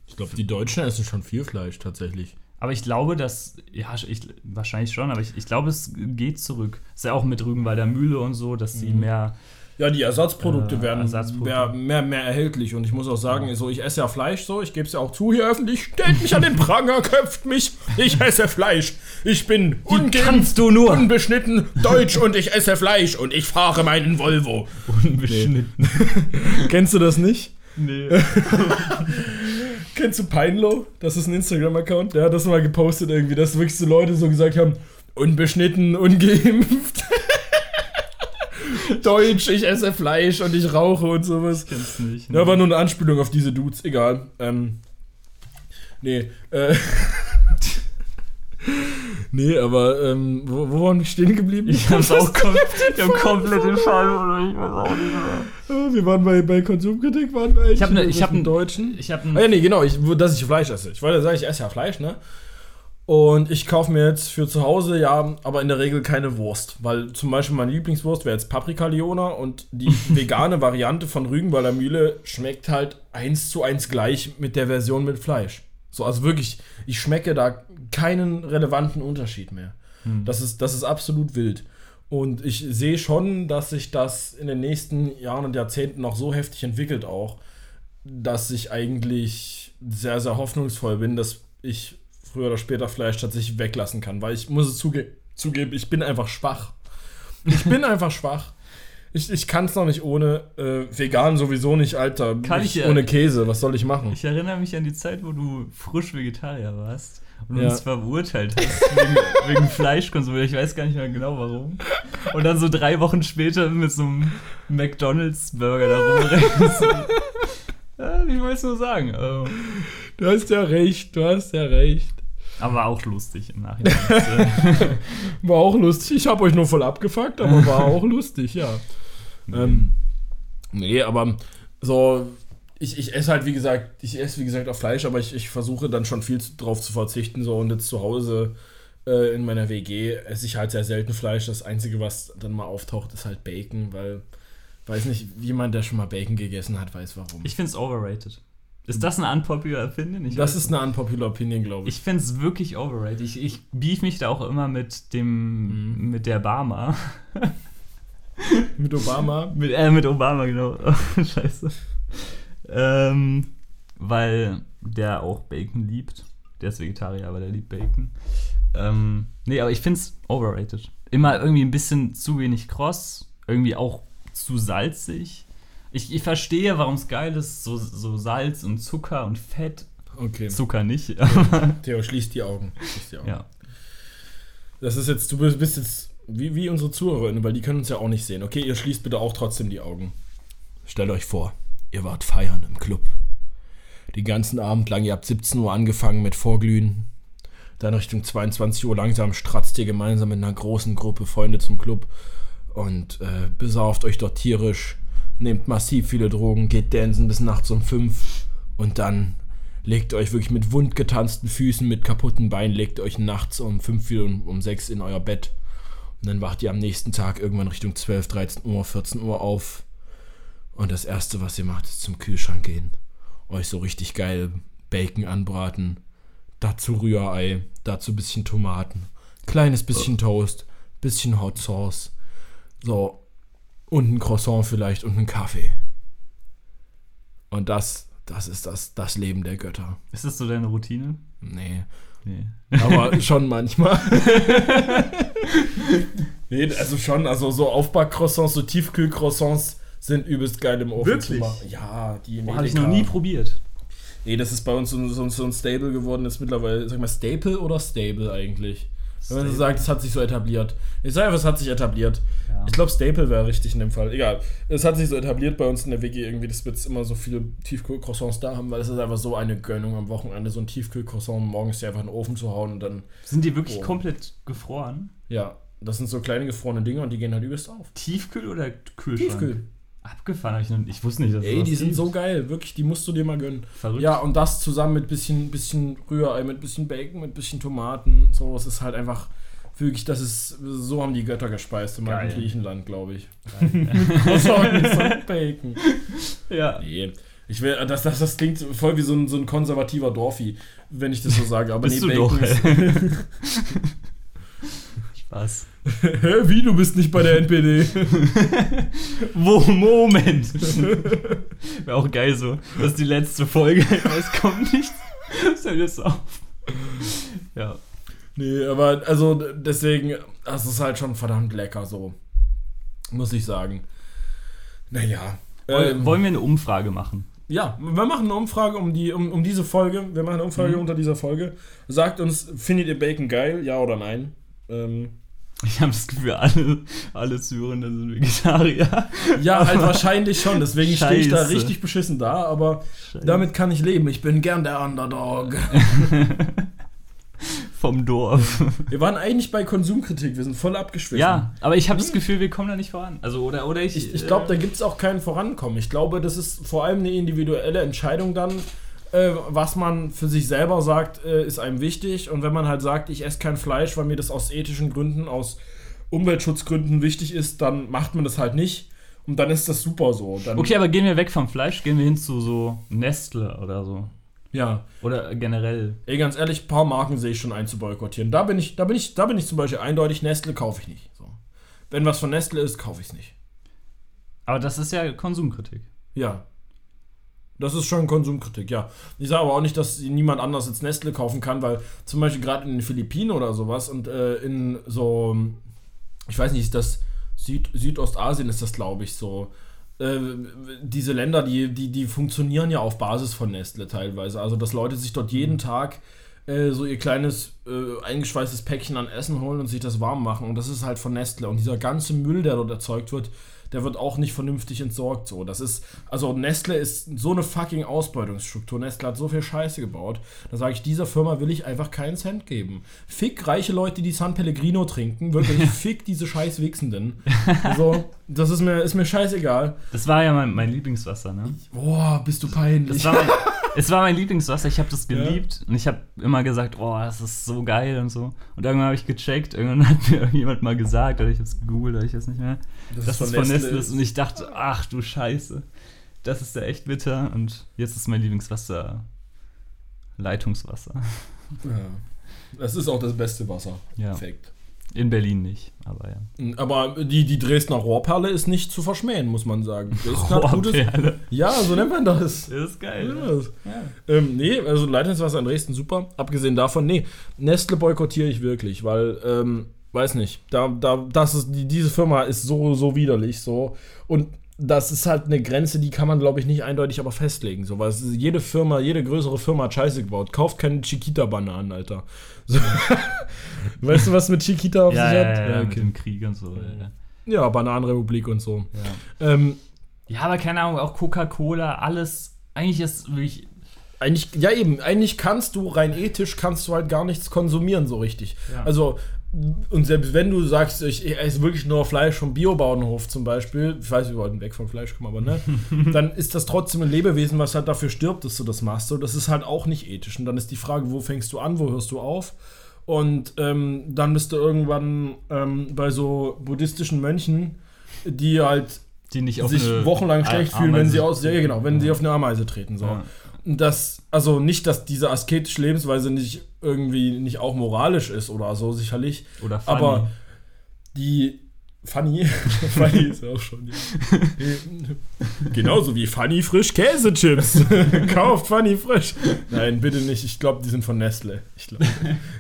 Ich glaube, die Deutschen essen schon viel Fleisch tatsächlich. aber ich glaube, dass, ja, ich, wahrscheinlich schon, aber ich, ich glaube, es geht zurück. Ist ja auch mit Rügenwalder Mühle und so, dass sie Mhm. mehr Ja, die Ersatzprodukte Äh, werden Ersatzprodukte. Mehr, mehr, mehr erhältlich. Und ich muss auch sagen, so, ich esse ja Fleisch so, ich gebe es ja auch zu hier öffentlich. Stellt mich an den Pranger, köpft mich. Ich esse Fleisch. Ich bin nur? unbeschnitten deutsch und ich esse Fleisch und ich fahre meinen Volvo. unbeschnitten. Kennst du das nicht? Nee. <laughs> Kennst du Peinlo? Das ist ein Instagram-Account. Der hat das mal gepostet irgendwie, dass wirklich so Leute so gesagt haben, unbeschnitten, ungeimpft. <laughs> Deutsch, ich esse Fleisch und ich rauche und sowas. Kennst nicht. Ja, war nur eine Anspielung auf diese Dudes, egal. Ähm, nee, äh. Nee, aber, ähm, wo, wo waren wir stehen geblieben? Ich hab's auch kom ich hab komplett den Fall, oder ich weiß auch nicht mehr. Ah, Wir waren bei, bei Konsumkritik, waren wir Ich hab ne- ich hab den n- Deutschen. Ich hab Ah ein, ja, nee, genau, ich, dass ich Fleisch esse. Ich wollte sagen, ich esse ja Fleisch, ne? Und ich kaufe mir jetzt für zu Hause ja, aber in der Regel keine Wurst. Weil zum Beispiel meine Lieblingswurst wäre jetzt Paprika Leona und die <laughs> vegane Variante von Rügenwalder Mühle schmeckt halt eins zu eins gleich mit der Version mit Fleisch. So, also wirklich, ich schmecke da keinen relevanten Unterschied mehr. Das, ist, das ist absolut wild. Und ich sehe schon, dass sich das in den nächsten Jahren und Jahrzehnten noch so heftig entwickelt auch, dass ich eigentlich sehr, sehr hoffnungsvoll bin, dass ich früher oder später Fleisch tatsächlich weglassen kann, weil ich muss es zuge zugeben, ich bin einfach schwach. Ich bin <laughs> einfach schwach. Ich, ich kann es noch nicht ohne. Äh, vegan sowieso nicht, Alter. Kann ich ja- ohne Käse, was soll ich machen? ich erinnere mich an die Zeit, wo du frisch Vegetarier warst und Ja. uns verurteilt hast wegen, <laughs> wegen Fleischkonsum. Ich weiß gar nicht mehr genau warum. Und dann so drei Wochen später mit so einem McDonalds-Burger da rumrennst. <laughs> ja, ich wollte es nur sagen. äh, du hast ja recht, du hast ja recht. Aber auch lustig im Nachhinein. Äh, <laughs> War auch lustig. Ich habe euch nur voll abgefuckt, aber war auch lustig, ja. Ähm, nee, aber so, ich, ich esse halt, wie gesagt, ich esse, wie gesagt, auch Fleisch, aber ich, ich versuche dann schon viel drauf zu verzichten. So, und jetzt zu Hause äh, in meiner WG esse ich halt sehr selten Fleisch. Das Einzige, was dann mal auftaucht, ist halt Bacon, weil, weiß nicht, jemand, der schon mal Bacon gegessen hat, weiß warum. ich finde es overrated. Ist das eine unpopular Opinion? Ich das ist eine unpopular Opinion, glaube ich. Ich finde es wirklich overrated. Ich, ich beef mich da auch immer mit dem, Mhm. mit der Barma. Mit Obama. <laughs> mit, äh, mit Obama, genau. <laughs> Scheiße. Ähm, weil der auch Bacon liebt. Der ist Vegetarier, aber der liebt Bacon. Ähm, nee, aber ich finde es overrated. Immer irgendwie ein bisschen zu wenig kross. Irgendwie auch zu salzig. Ich, ich verstehe, warum es geil ist. So, so Salz und Zucker und Fett. Okay. Zucker nicht. Theo, schließ die Augen. Schließ die Augen. ja. Das ist jetzt, du bist bist jetzt wie, wie unsere Zuhörerinnen, weil die können uns ja auch nicht sehen. Okay, ihr schließt bitte auch trotzdem die Augen. Stellt euch vor, ihr wart feiern im Club. Den ganzen Abend lang, ihr habt 17 Uhr angefangen mit Vorglühen. Dann Richtung 22 Uhr langsam stratzt ihr gemeinsam mit einer großen Gruppe Freunde zum Club und äh, besauft euch dort tierisch, nehmt massiv viele Drogen, geht dancen bis nachts um 5 und dann legt euch wirklich mit wundgetanzten Füßen, mit kaputten Beinen, legt euch nachts um 5 Uhr und um 6 in euer Bett. Und dann wacht ihr am nächsten Tag irgendwann Richtung 12, 13 Uhr, 14 Uhr auf. Und das Erste, was ihr macht, ist zum Kühlschrank gehen. Euch so richtig geil Bacon anbraten. Dazu Rührei, dazu ein bisschen Tomaten. Kleines bisschen Toast, bisschen Hot Sauce. So, und ein Croissant vielleicht und einen Kaffee. Und das, das ist das, das Leben der Götter. Ist das so deine Routine? Nee. Nee. Aber <laughs> schon manchmal. <laughs> nee, also schon, also so Aufbackcroissants, so Tiefkühlcroissants sind übelst geil im Ofen Wirklich? zu machen. Ja, die Habe ich noch nie probiert. Nee, das ist bei uns so, so, so ein Stable geworden, das ist mittlerweile, sag mal, Staple oder Stable eigentlich? Wenn man so sagt, es hat sich so etabliert. Ich sage einfach, es hat sich etabliert. Ja. Ich glaube, Staple wäre richtig in dem Fall. Egal. Es hat sich so etabliert bei uns in der WG irgendwie, dass wir jetzt immer so viele Tiefkühl-Croissants da haben, weil es ist einfach so eine Gönnung am Wochenende, so ein Tiefkühl-Croissant morgens dir einfach in den Ofen zu hauen und dann, Sind die wirklich Oh. komplett gefroren? ja, das sind so kleine gefrorene Dinge und die gehen halt übelst auf. Tiefkühl oder Kühlschrank? Tiefkühl. Abgefahren, ich, ich wusste nicht, dass Ey, sowas die sind gibt. so geil, wirklich, die musst du dir mal gönnen. verrückt. Ja, und das zusammen mit bisschen, bisschen Rührei, mit bisschen Bacon, mit bisschen Tomaten, so, es ist halt einfach wirklich, das ist, so haben die Götter gespeist in Geil. Griechenland, glaube ich. <laughs> Bacon. <laughs> ja. Nee. Ich will, das, das, das klingt voll wie so ein, so ein konservativer Dorfi, wenn ich das so sage. Aber Bist nee, Bacon doch, ist. <laughs> Spaß. <laughs> Hä, wie? Du bist nicht bei der NPD? <laughs> Wo, Moment. <laughs> Wäre auch geil so. Das ist die letzte Folge. Es kommt nichts. Stell das auf. Ja. nee, aber also deswegen, das ist halt schon verdammt lecker so. Muss ich sagen. Naja. Ähm, Wollen wir eine Umfrage machen? Ja, wir machen eine Umfrage um, die, um, um diese Folge. Wir machen eine Umfrage Mhm. unter dieser Folge. Sagt uns, findet ihr Bacon geil? Ja oder nein? Ähm, Ich habe das Gefühl, alle, alle Syrender sind Vegetarier. ja, <laughs> halt wahrscheinlich schon. Deswegen stehe ich da Scheiße. richtig beschissen da. Aber damit kann ich leben. Ich bin gern der Underdog. <laughs> Vom Dorf. Wir waren eigentlich bei Konsumkritik. Wir sind voll abgeschwiffen. Ja, aber ich habe das Gefühl, wir kommen da nicht voran. Also, oder, oder ich. Ich, ich glaube, da äh, gibt es auch kein Vorankommen. Ich glaube, das ist vor allem eine individuelle Entscheidung dann, äh, was man für sich selber sagt, äh, ist einem wichtig. Und wenn man halt sagt, ich esse kein Fleisch, weil mir das aus ethischen Gründen, aus Umweltschutzgründen wichtig ist, dann macht man das halt nicht. Und dann ist das super so. Dann, Okay, aber gehen wir weg vom Fleisch, gehen wir hin zu so Nestle oder so. Ja. Oder generell. Ey, ganz ehrlich, ein paar Marken sehe ich schon ein zu boykottieren. Da bin ich, da bin ich, da bin ich zum Beispiel eindeutig, Nestle kaufe ich nicht. So. Wenn was von Nestle ist, kaufe ich es nicht. Aber das ist ja Konsumkritik. Ja. Das ist schon Konsumkritik, ja. Ich sage aber auch nicht, dass niemand anders jetzt Nestle kaufen kann, weil zum Beispiel gerade in den Philippinen oder sowas und äh, in so, ich weiß nicht, ist das Süd Südostasien ist das, glaube ich, so. Äh, diese Länder, die, die, die funktionieren ja auf Basis von Nestle teilweise. Also, dass Leute sich dort jeden Tag äh, so ihr kleines äh, eingeschweißtes Päckchen an Essen holen und sich das warm machen. Und das ist halt von Nestle. Und dieser ganze Müll, der dort erzeugt wird, der wird auch nicht vernünftig entsorgt. So, das ist, also Nestle ist so eine fucking Ausbeutungsstruktur. Nestle hat so viel Scheiße gebaut. Da sage ich, dieser Firma will ich einfach keinen Cent geben. Fick reiche Leute, die San Pellegrino trinken. Wirklich, <laughs> fick diese scheiß Wichsenden. Also, das ist mir, ist mir scheißegal. Das war ja mein, mein Lieblingswasser, ne? Boah, bist du peinlich. Das war mein, <laughs> es war mein Lieblingswasser, ich habe das geliebt und ich habe immer gesagt, oh, das ist so geil und so. Und irgendwann habe ich gecheckt, irgendwann hat mir <laughs> irgendjemand mal gesagt, oder ich habe es gegoogelt, oder ich weiß nicht mehr, Das dass es von Nestle ist. Und ich dachte, ach du Scheiße, das ist ja echt bitter und jetzt ist mein Lieblingswasser Leitungswasser. ja. Das ist auch das beste Wasser. Ja. Perfekt. In Berlin nicht, aber ja. Aber die, die Dresdner Rohrperle ist nicht zu verschmähen, muss man sagen. <laughs> Gutes, Rohrperle. ja, so nennt man das. Das <laughs> ist geil. Ja. Ja. Ja. Ähm, nee, also Leitungswasser in Dresden super. Abgesehen davon, nee, Nestle boykottiere ich wirklich, weil, ähm, weiß nicht, da, da, das ist, die, diese Firma ist so, so widerlich, so. Und das ist halt eine Grenze, die kann man, glaube ich, nicht eindeutig aber festlegen. So, weil jede Firma, jede größere Firma hat Scheiße gebaut. Kauft keine Chiquita-Bananen, Alter. So. <laughs> weißt du, was mit Chiquita auf Ja, sich ja, hat? ja, mit okay. dem Krieg und so. Ja, ja, Bananenrepublik und so. ja. Ähm, ja, aber keine Ahnung, auch Coca-Cola, alles. Eigentlich ist wirklich. Eigentlich, ja eben, eigentlich kannst du rein ethisch kannst du halt gar nichts konsumieren so richtig. Ja. Also, und selbst wenn du sagst, ich, esse wirklich nur Fleisch vom Biobauernhof zum Beispiel, ich weiß, wir wollten weg vom Fleisch kommen, aber ne, <laughs> dann ist das trotzdem ein Lebewesen, was halt dafür stirbt, dass du das machst. So, das ist halt auch nicht ethisch. Und dann ist die Frage, wo fängst du an, wo hörst du auf? Und ähm, dann bist du irgendwann ähm, bei so buddhistischen Mönchen, die halt Die nicht auf sich wochenlang A- schlecht fühlen, wenn sie aus, ja, genau, wenn sie auf eine Ameise treten. So. Ja. Das, also nicht, dass diese asketische Lebensweise nicht irgendwie nicht auch moralisch ist oder so, sicherlich. Oder funny. Aber die Funny, <laughs> <laughs> Funny ist ja auch schon. Ja. <laughs> Genauso wie Funny frisch Käsechips. Kauft Funny frisch. Nein, bitte nicht. Ich glaube, die sind von Nestle. Ich glaube.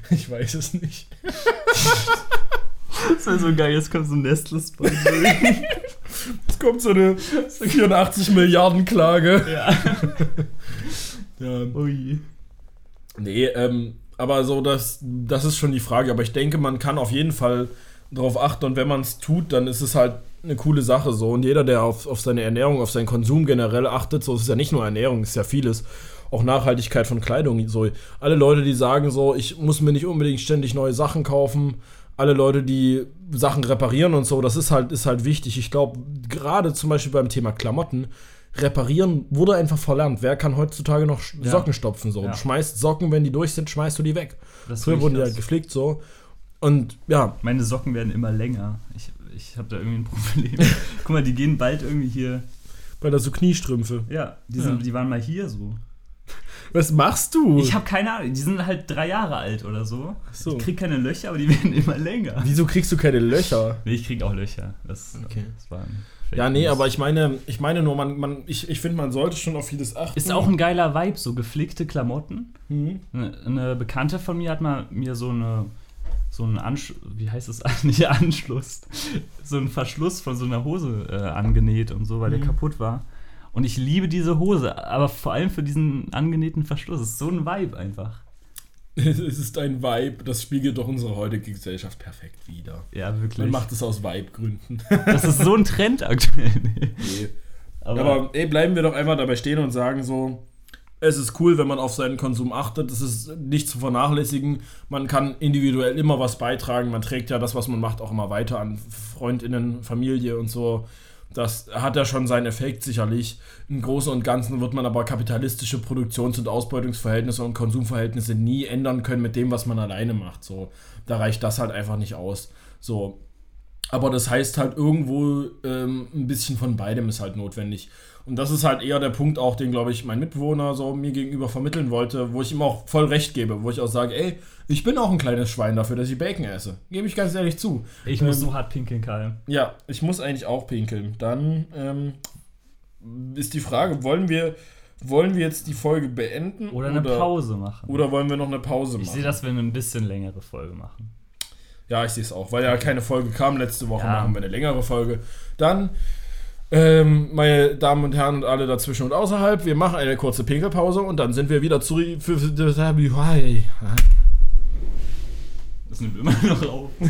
Ich weiß es nicht. Das wäre so geil, jetzt kommt so ein Nestle-Spot. Es kommt so eine 84 Milliarden Klage. ja. Ja. Ui. Nee, ähm, aber so, das, das ist schon die Frage. Aber ich denke, man kann auf jeden Fall darauf achten und wenn man es tut, dann ist es halt eine coole Sache so. Und jeder, der auf, auf seine Ernährung, auf seinen Konsum generell achtet, so es ist ja nicht nur Ernährung, es ist ja vieles. Auch Nachhaltigkeit von Kleidung. So, alle Leute, die sagen so, ich muss mir nicht unbedingt ständig neue Sachen kaufen, alle Leute, die Sachen reparieren und so, das ist halt, ist halt wichtig. Ich glaube, gerade zum Beispiel beim Thema Klamotten, reparieren wurde einfach verlernt. Wer kann heutzutage noch Ja. Socken stopfen? So? Ja. Du schmeißt Socken, wenn die durch sind, schmeißt du die weg. Das Früher wurden die halt gepflegt so. Und ja, Meine Socken werden immer länger. Ich, ich habe da irgendwie ein Problem. <laughs> Guck mal, die gehen bald irgendwie hier. weil da so Kniestrümpfe. Ja, die, Ja. sind, die waren mal hier so. Was machst du? Ich habe keine Ahnung, die sind halt drei Jahre alt oder so. so. Ich krieg keine Löcher, aber die <laughs> werden immer länger. Wieso kriegst du keine Löcher? Nee, ich krieg auch Löcher. Das, Okay. das war ein Fake Ja, nee, News. aber ich meine, ich meine nur, man, man, ich, ich finde, man sollte schon auf vieles achten. Ist auch ein geiler Vibe, so gepflegte Klamotten. Mhm. Eine, eine Bekannte von mir hat mal mir so eine so einen Anschluss, wie heißt es <laughs> nicht Anschluss, so einen Verschluss von so einer Hose äh, angenäht und so, weil Mhm. der kaputt war. Und ich liebe diese Hose, aber vor allem für diesen angenähten Verschluss. Es ist so ein Vibe einfach. Es ist ein Vibe, das spiegelt doch unsere heutige Gesellschaft perfekt wider. Ja, Man wirklich. macht es aus Vibe-Gründen. <laughs> das ist so ein Trend aktuell. nee. aber, Aber ey, bleiben wir doch einfach dabei stehen und sagen so, es ist cool, wenn man auf seinen Konsum achtet. Es ist nicht zu vernachlässigen. Man kann individuell immer was beitragen. Man trägt ja das, was man macht, auch immer weiter an Freundinnen, Familie und so. Das hat ja schon seinen Effekt sicherlich. Im Großen und Ganzen wird man aber kapitalistische Produktions- und Ausbeutungsverhältnisse und Konsumverhältnisse nie ändern können mit dem, was man alleine macht. So, da reicht das halt einfach nicht aus. So, aber das heißt halt irgendwo ähm, ein bisschen von beidem ist halt notwendig. Und das ist halt eher der Punkt auch, den, glaube ich, mein Mitbewohner so mir gegenüber vermitteln wollte, wo ich ihm auch voll recht gebe, wo ich auch sage, ey, ich bin auch ein kleines Schwein dafür, dass ich Bacon esse. Gebe ich ganz ehrlich zu. ich muss ähm, so hart pinkeln, Karl. Ja, ich muss eigentlich auch pinkeln. Dann ähm, ist die Frage, wollen wir, wollen wir jetzt die Folge beenden? Oder eine Pause machen. Oder wollen wir noch eine Pause ich machen? sehe, dass wir eine ein bisschen längere Folge machen. Ja, ich sehe es auch, weil ja keine Folge kam. Letzte Woche Ja. machen wir eine längere Folge. Dann, ähm, meine Damen und Herren und alle dazwischen und außerhalb, wir machen eine kurze Pinkelpause und dann sind wir wieder zurück. Das nimmt immer <laughs> noch auf. <laughs>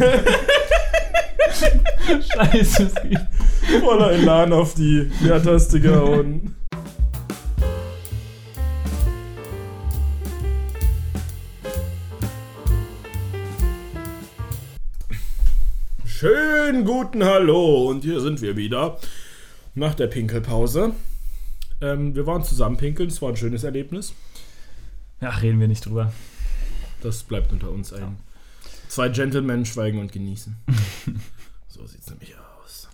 Scheiße, es geht. voller Elan auf die Leertaste gehauen. Schönen guten Hallo und hier sind wir wieder nach der Pinkelpause. Ähm, wir waren zusammen pinkeln, es war ein schönes Erlebnis. Ach, reden wir nicht drüber. Das bleibt unter uns ein. Zwei Gentlemen schweigen und genießen. <laughs> so sieht's nämlich aus.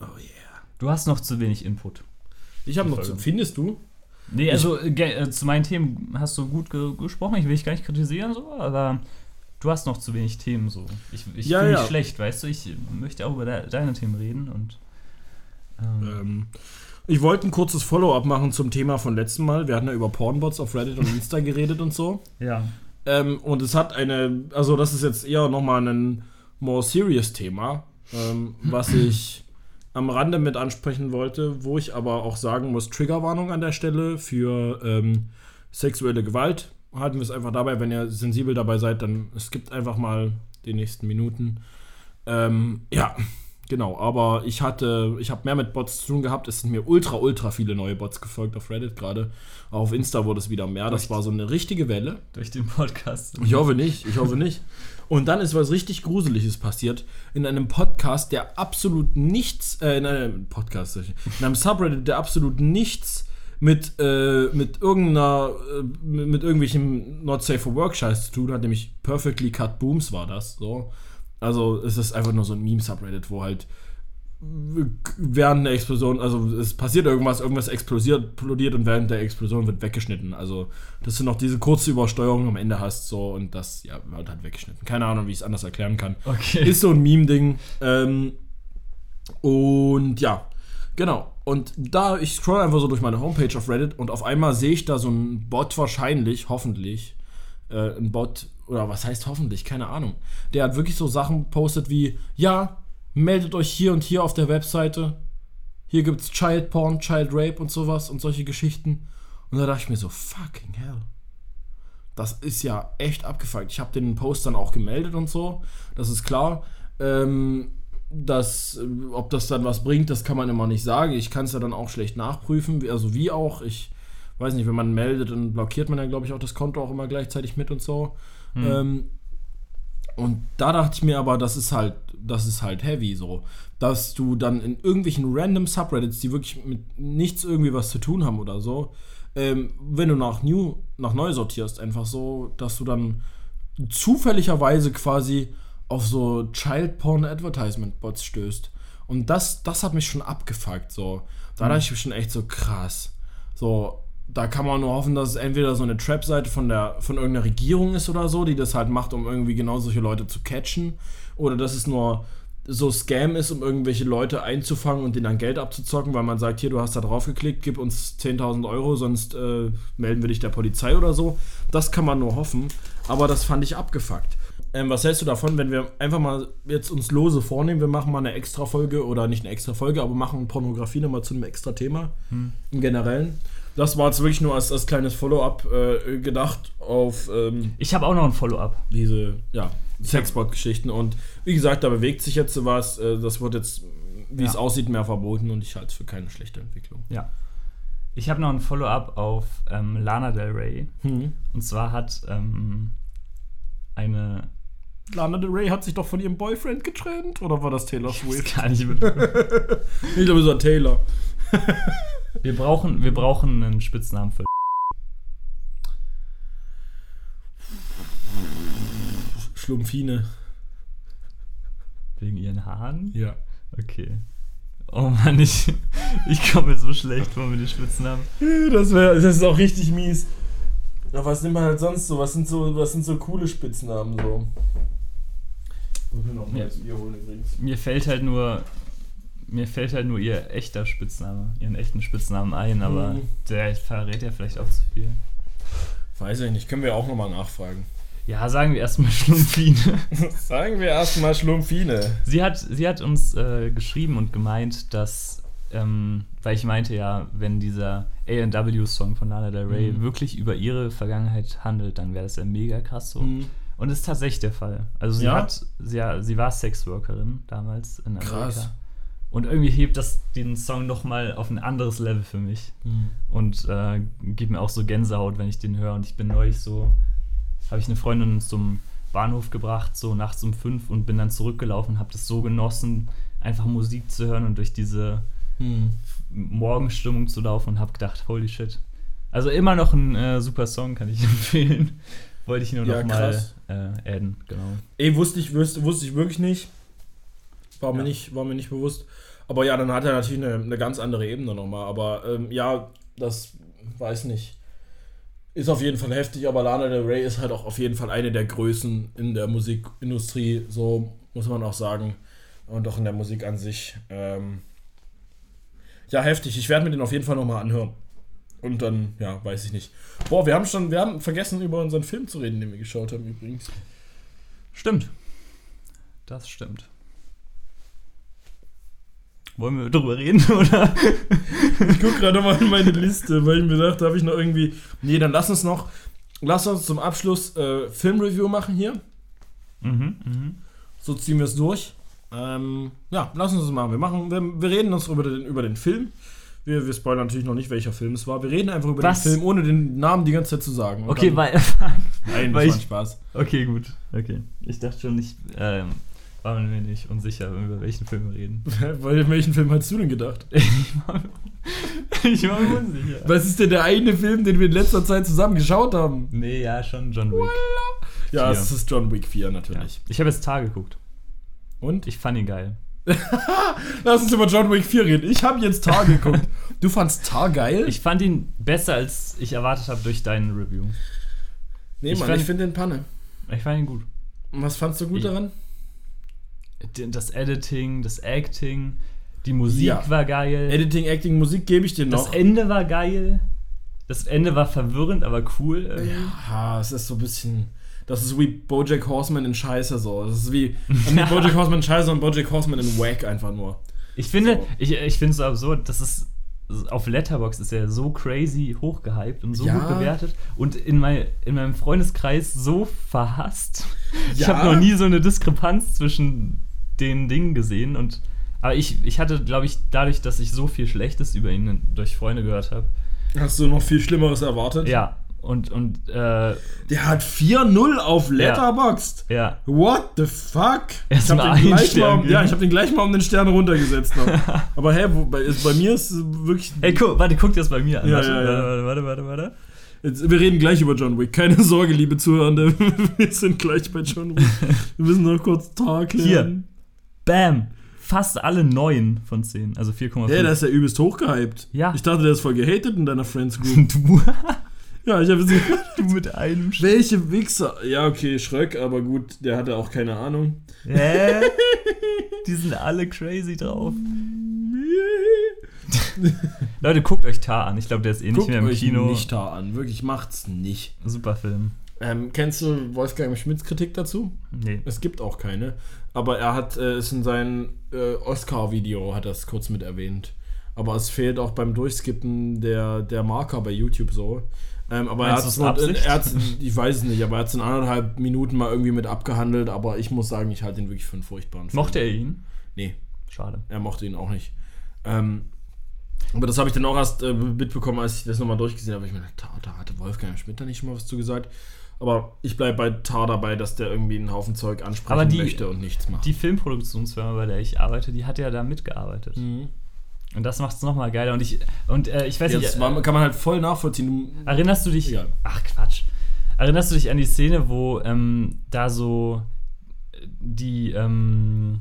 Oh yeah. Du hast noch zu wenig Input. Ich habe noch zu. Findest du? Nee, also äh, zu meinen Themen hast du gut ge gesprochen. Ich will dich gar nicht kritisieren, so, aber du hast noch zu wenig Themen so. Ich, ich Ja, fühle mich ja. schlecht, weißt du? Ich möchte auch über de deine Themen reden und. Ähm, ich wollte ein kurzes Follow-up machen zum Thema von letztem Mal. Wir hatten ja über Pornbots auf Reddit und Insta geredet und so. ja. Ähm, und es hat eine, also das ist jetzt eher nochmal ein more serious Thema, ähm, was ich am Rande mit ansprechen wollte, wo ich aber auch sagen muss, Triggerwarnung an der Stelle für ähm, sexuelle Gewalt. Halten wir es einfach dabei, wenn ihr sensibel dabei seid, dann skippt einfach mal die nächsten Minuten. Ähm, ja, genau, aber ich hatte, ich habe mehr mit Bots zu tun gehabt. Es sind mir ultra, ultra viele neue Bots gefolgt auf Reddit gerade. Auch auf Insta wurde es wieder mehr. Das war so eine richtige Welle. Durch den Podcast. Ich hoffe nicht, ich hoffe nicht. Und dann ist was richtig Gruseliges passiert in einem Podcast, der absolut nichts, äh, in einem Podcast, in einem Subreddit, der absolut nichts mit, äh, mit irgendeiner, äh, mit mit irgendwelchem Not Safe for Work Scheiß zu tun hat, nämlich Perfectly Cut Booms war das, so. Also es ist einfach nur so ein Meme-Subreddit, wo halt während der Explosion, also es passiert irgendwas, irgendwas explodiert, explodiert und während der Explosion wird weggeschnitten. Also, dass du noch diese kurze Übersteuerung am Ende hast, so und das, ja, wird halt weggeschnitten. Keine Ahnung, wie ich es anders erklären kann. Okay. Ist so ein Meme-Ding. Ähm, und ja, genau. Und da, ich scroll einfach so durch meine Homepage auf Reddit und auf einmal sehe ich da so einen Bot wahrscheinlich, hoffentlich, äh, ein Bot, oder was heißt hoffentlich, keine Ahnung. Der hat wirklich so Sachen postet wie, ja, meldet euch hier und hier auf der Webseite. Hier gibt's Child Porn, Child Rape und sowas und solche Geschichten. Und da dachte ich mir so, fucking hell. Das ist ja echt abgefuckt. Ich habe den Post dann auch gemeldet und so. Das ist klar. Ähm, das, ob das dann was bringt, das kann man immer nicht sagen. Ich kann es ja dann auch schlecht nachprüfen. Also wie auch. Ich weiß nicht, wenn man meldet, dann blockiert man ja, glaube ich, auch das Konto auch immer gleichzeitig mit und so. Hm. Ähm, und da dachte ich mir aber, das ist halt, das ist halt heavy so. Dass du dann in irgendwelchen random Subreddits, die wirklich mit nichts irgendwie was zu tun haben oder so, ähm, wenn du nach New, nach neu sortierst, einfach so, dass du dann zufälligerweise quasi auf so Child Porn Advertisement Bots stößt. Und das, das hat mich schon abgefuckt, so. Da dachte ich mir schon echt so krass. So, da kann man nur hoffen, dass es entweder so eine Trap-Seite von der von irgendeiner Regierung ist oder so, die das halt macht, um irgendwie genau solche Leute zu catchen. Oder dass es nur so Scam ist, um irgendwelche Leute einzufangen und denen dann Geld abzuzocken, weil man sagt, hier, du hast da drauf geklickt, gib uns 10.000 Euro, sonst äh, melden wir dich der Polizei oder so. Das kann man nur hoffen. Aber das fand ich abgefuckt. Ähm, was hältst du davon, wenn wir einfach mal jetzt uns lose vornehmen, wir machen mal eine extra Folge oder nicht eine extra Folge, aber machen Pornografie nochmal zu einem extra Thema im Generellen. Das war jetzt wirklich nur als, als kleines Follow-up äh, gedacht auf ähm, Ich habe auch noch ein Follow-up. diese ja, Sexbot-Geschichten. Und wie gesagt, da bewegt sich jetzt was. Äh, das wird jetzt, wie Ja. es aussieht, mehr verboten und ich halte es für keine schlechte Entwicklung. Ja. Ich habe noch ein Follow-up auf ähm, Lana Del Rey. Hm. Und zwar hat ähm, eine. Lana Del Rey hat sich doch von ihrem Boyfriend getrennt oder war das Taylor Ich Swift? gar nicht mit. Ich glaube, es war Taylor. <laughs> Wir brauchen, wir brauchen einen Spitznamen für. Schlumpfine. Wegen ihren Haaren? Ja. Okay. Oh Mann, ich, ich komme mir so schlecht vor mit den Spitznamen. Das, wär, das ist auch richtig mies. Ja, was nimmt man halt sonst so? Was sind so, was sind so coole Spitznamen so? Ich will noch mal Ja. das Bier holen übrigens. Mir fällt halt nur. Mir fällt halt nur ihr echter Spitzname, ihren echten Spitznamen ein, aber Mhm. der verrät ja vielleicht auch zu viel. Weiß ich nicht, können wir auch nochmal nachfragen. Ja, sagen wir erstmal <laughs> Schlumpfine. <laughs> Sagen wir erstmal Schlumpfine. Sie hat, sie hat uns äh, geschrieben und gemeint, dass, ähm, weil ich meinte ja, wenn dieser AW-Song von Lana Del Rey Mhm. wirklich über ihre Vergangenheit handelt, dann wäre das ja mega krass so. Mhm. Und es ist tatsächlich der Fall. Also sie Ja? hat, sie, sie war Sexworkerin damals in Amerika. Krass. Und irgendwie hebt das den Song nochmal auf ein anderes Level für mich. Und äh, gibt mir auch so Gänsehaut, wenn ich den höre. Und ich bin neulich so, habe ich eine Freundin zum Bahnhof gebracht, so nachts um fünf und bin dann zurückgelaufen, habe das so genossen, einfach Musik zu hören und durch diese Mhm. Morgenstimmung zu laufen und habe gedacht, holy shit. Also immer noch ein äh, super Song, kann ich <laughs> empfehlen. Wollte ich nur Ja, noch mal äh, adden, genau. Ey, wusste ich, wusste, wusste ich wirklich nicht. War, mir Ja. nicht. war mir nicht bewusst. Aber ja, dann hat er natürlich eine, eine ganz andere Ebene nochmal. Aber ähm, ja, das weiß nicht. Ist auf jeden Fall heftig, aber Lana Del Rey ist halt auch auf jeden Fall eine der Größen in der Musikindustrie, so muss man auch sagen. Und auch in der Musik an sich. Ähm, ja, heftig. Ich werde mir den auf jeden Fall nochmal anhören. Und dann, ja, weiß ich nicht. Boah, wir haben schon, wir haben vergessen, über unseren Film zu reden, den wir geschaut haben übrigens. Stimmt. Das stimmt. Wollen wir drüber reden, <laughs> oder? Ich gucke gerade mal in meine Liste, weil ich mir dachte, habe ich noch irgendwie. Nee, dann lass uns noch. Lass uns zum Abschluss äh, Filmreview machen hier. mhm, mhm. So ziehen wir es durch. Ähm, ja, lass uns das machen. Wir, machen wir, wir reden uns über den, über den Film. Wir, wir spoilern natürlich noch nicht, welcher Film es war. Wir reden einfach über Was? den Film, ohne den Namen die ganze Zeit zu sagen. Und Okay, dann, weil. <laughs> Nein, weil das war ein ich- Spaß. okay, gut. Okay. Ich dachte schon, ich ähm, war mir nicht unsicher, über welchen Film wir reden. <laughs> weil, welchen Film hast du denn gedacht? <laughs> ich war, <laughs> ich war mir unsicher. Was ist denn der eine Film, den wir in letzter Zeit zusammen geschaut haben? Nee, ja, schon John Wick. Ja, Vier. es ist John Wick 4 Ja. natürlich. Ich habe jetzt Tar geguckt. Und? Ich fand ihn geil. Lass uns über John Wick 4 reden. Ich habe jetzt Tar geguckt. Du fandst Tar geil? Ich fand ihn besser, als ich erwartet habe durch deinen Review. nee, ich Mann, fand- ich finde den Panne. Ich fand ihn gut. Und was fandst du gut Ich- daran? Das Editing, das Acting, die Musik Ja. war geil. Editing, Acting, Musik gebe ich dir das noch. Ende war geil. Das Ende war verwirrend, aber cool. irgendwie. Ja, es ist so ein bisschen. Das ist wie Bojack Horseman in Scheiße so. Das ist wie. <laughs> Nicht Bojack Horseman in Scheiße und Bojack Horseman in Wack einfach nur. Ich finde, So. ich, ich finde es so absurd, das ist auf Letterbox ist er so crazy hochgehypt und so Ja. gut bewertet und in, mein, in meinem Freundeskreis so verhasst. Ich Ja. habe noch nie so eine Diskrepanz zwischen den Dingen gesehen und aber ich, ich hatte, glaube ich, dadurch, dass ich so viel Schlechtes über ihn durch Freunde gehört habe. Hast du noch viel Schlimmeres erwartet? Ja, und, und äh, Der hat 4-0 auf Letterboxd. ja. What the fuck? Erst ich mal hab den gleich mal, ja, ich habe den gleich mal um den Stern runtergesetzt. <laughs> Aber hä, wo, bei, ist, bei mir ist es wirklich. Ey, guck, warte, guck dir das bei mir an. Ja, warte, ja, ja. warte, warte, warte, warte. Jetzt, wir reden gleich über John Wick. Keine Sorge, liebe Zuhörende. <laughs> Wir sind gleich bei John Wick. Wir müssen noch kurz Tag Hier. Bam! Fast alle neun von zehn, also 4,5. Hey, der ist ja übelst hochgehypt. Ja. Ich dachte, der ist voll gehatet in deiner Friends Group. <laughs> du, ja, ich habe jetzt <laughs> du mit einem Sch Welche Wichser? Ja, okay, Schröck, aber gut, der hatte auch keine Ahnung. Hä? <laughs> Die sind alle crazy drauf. Leute, guckt euch Tar an. Ich glaube, der ist eh nicht Guckt mehr im euch Kino. nicht da an. Wirklich, macht's nicht. Super Film. Ähm, kennst du Wolfgang Schmidts Kritik dazu? Nee. Es gibt auch keine. Aber er hat äh, es in seinem äh, Oscar-Video hat er es kurz mit erwähnt. Aber es fehlt auch beim Durchskippen der, der Marker bei YouTube so. Ähm, aber er Meinst hat es er ich weiß es nicht, aber er hat es in anderthalb Minuten mal irgendwie mit abgehandelt. Aber ich muss sagen, ich halte ihn wirklich für einen furchtbaren Film. Mochte er ihn? Nee, Schade. er mochte ihn auch nicht. Ähm, aber das habe ich dann auch erst äh, mitbekommen, als ich das nochmal durchgesehen habe. Ich mir gedacht, da, da hatte Wolfgang Schmidt da nicht schon mal was zu gesagt. Aber ich bleibe bei Tar dabei, dass der irgendwie einen Haufen Zeug ansprechen die- möchte und nichts macht. Die Filmproduktionsfirma, bei der ich arbeite, die hat ja da mitgearbeitet. Mhm. Und das macht es nochmal geiler. Und ich, und, äh, ich weiß Ja, nicht. das äh, kann man halt voll nachvollziehen. Erinnerst du dich? Egal. Ach Quatsch. Erinnerst du dich an die Szene, wo ähm, da so äh, die ähm,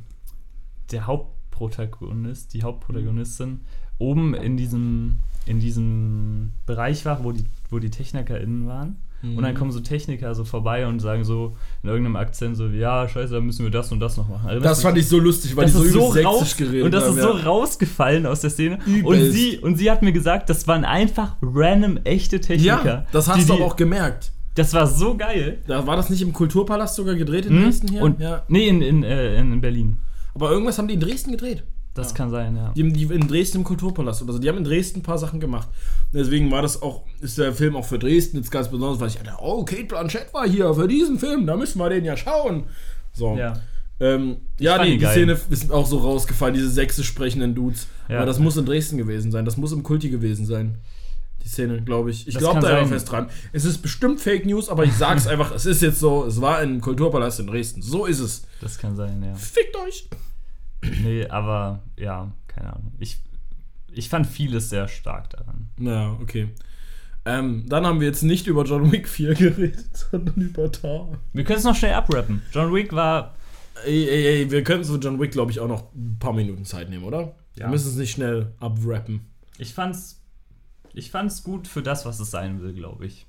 der Hauptprotagonist, die Hauptprotagonistin oben in diesem in diesem Bereich war, wo die wo die TechnikerInnen waren? Und dann Mhm. kommen so Techniker so vorbei und sagen so in irgendeinem Akzent so, ja, scheiße, da müssen wir das und das noch machen. Erinnerst Das fand ich so lustig, weil das die so so raus, geredet und das haben. ist so ja. rausgefallen aus der Szene. Und sie, und sie hat mir gesagt, das waren einfach random echte Techniker. Ja, das hast die, du aber auch gemerkt. Das war so geil. Da war das nicht im Kulturpalast sogar gedreht in Hm? Dresden hier? Und, ja. Nee, in, in, äh, in Berlin. Aber irgendwas haben die in Dresden gedreht. Das Ja. kann sein, ja. Die, haben die in Dresden im Kulturpalast oder so. Die haben in Dresden ein paar Sachen gemacht. Deswegen war das auch, ist der Film auch für Dresden jetzt ganz besonders, weil ich dachte, oh, Kate Blanchett war hier für diesen Film, da müssen wir den ja schauen. So. Ja. Ähm, ja, nee, die geil. Szene ist auch so rausgefallen, diese sächsisch sprechenden Dudes. Ja. Aber das muss in Dresden gewesen sein. Das muss im Kulti gewesen sein. Die Szene, glaube ich. Ich glaube da einfach fest dran. Es ist bestimmt Fake News, aber ich sag's <laughs> einfach, es ist jetzt so, es war im Kulturpalast in Dresden. So ist es. Das kann sein, ja. Fickt euch! <clears throat> Nee, aber ja, keine Ahnung. Ich, ich fand vieles sehr stark daran. Na, okay. Ähm, dann haben wir jetzt nicht über John Wick <laughs> 4 geredet, sondern über Tar. Wir können es noch schnell abrappen. John Wick war. Ey, ey, ey, wir können zu John Wick, glaube ich, auch noch ein paar Minuten Zeit nehmen, oder? Ja. Wir müssen es nicht schnell abrappen. Ich fand's. Ich fand's gut für das, was es sein will, glaube ich.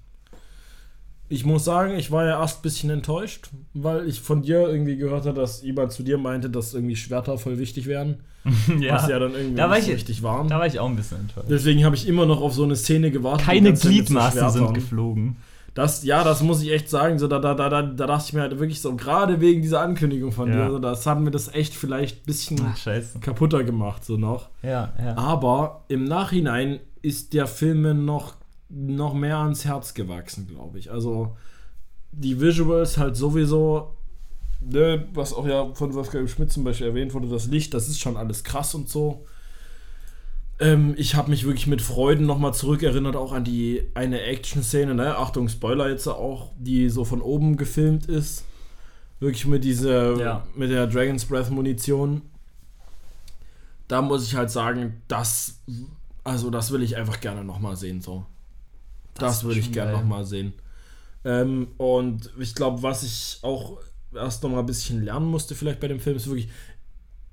Ich muss sagen, ich war ja erst ein bisschen enttäuscht, weil ich von dir irgendwie gehört habe, dass jemand zu dir meinte, dass irgendwie Schwerter voll wichtig wären. <laughs> ja. Was ja dann irgendwie Da war nicht so ich- richtig waren. Da war ich auch ein bisschen enttäuscht. Deswegen habe ich immer noch auf so eine Szene gewartet. Keine Gliedmaßen sind geflogen. Das, ja, das muss ich echt sagen. So, da, da, da, da, da dachte ich mir halt wirklich so, gerade wegen dieser Ankündigung von Ja. dir, so, das hat mir das echt vielleicht ein bisschen Ach, kaputter gemacht, so noch. Ja, ja. Aber im Nachhinein ist der Film mir noch, noch mehr ans Herz gewachsen, glaube ich. Also die Visuals halt sowieso, ne, was auch ja von Wolfgang Schmidt zum Beispiel erwähnt wurde, das Licht, das ist schon alles krass und so. Ähm, ich habe mich wirklich mit Freuden nochmal zurückerinnert, auch an die eine Action-Szene, ne? Achtung, Spoiler jetzt auch, die so von oben gefilmt ist. Wirklich mit dieser, Ja. mit der Dragon's Breath Munition. Da muss ich halt sagen, das, also das will ich einfach gerne nochmal sehen, so. Das, Das würde ich gerne nochmal sehen. Ähm, und ich glaube, was ich auch erst nochmal ein bisschen lernen musste, vielleicht bei dem Film, ist wirklich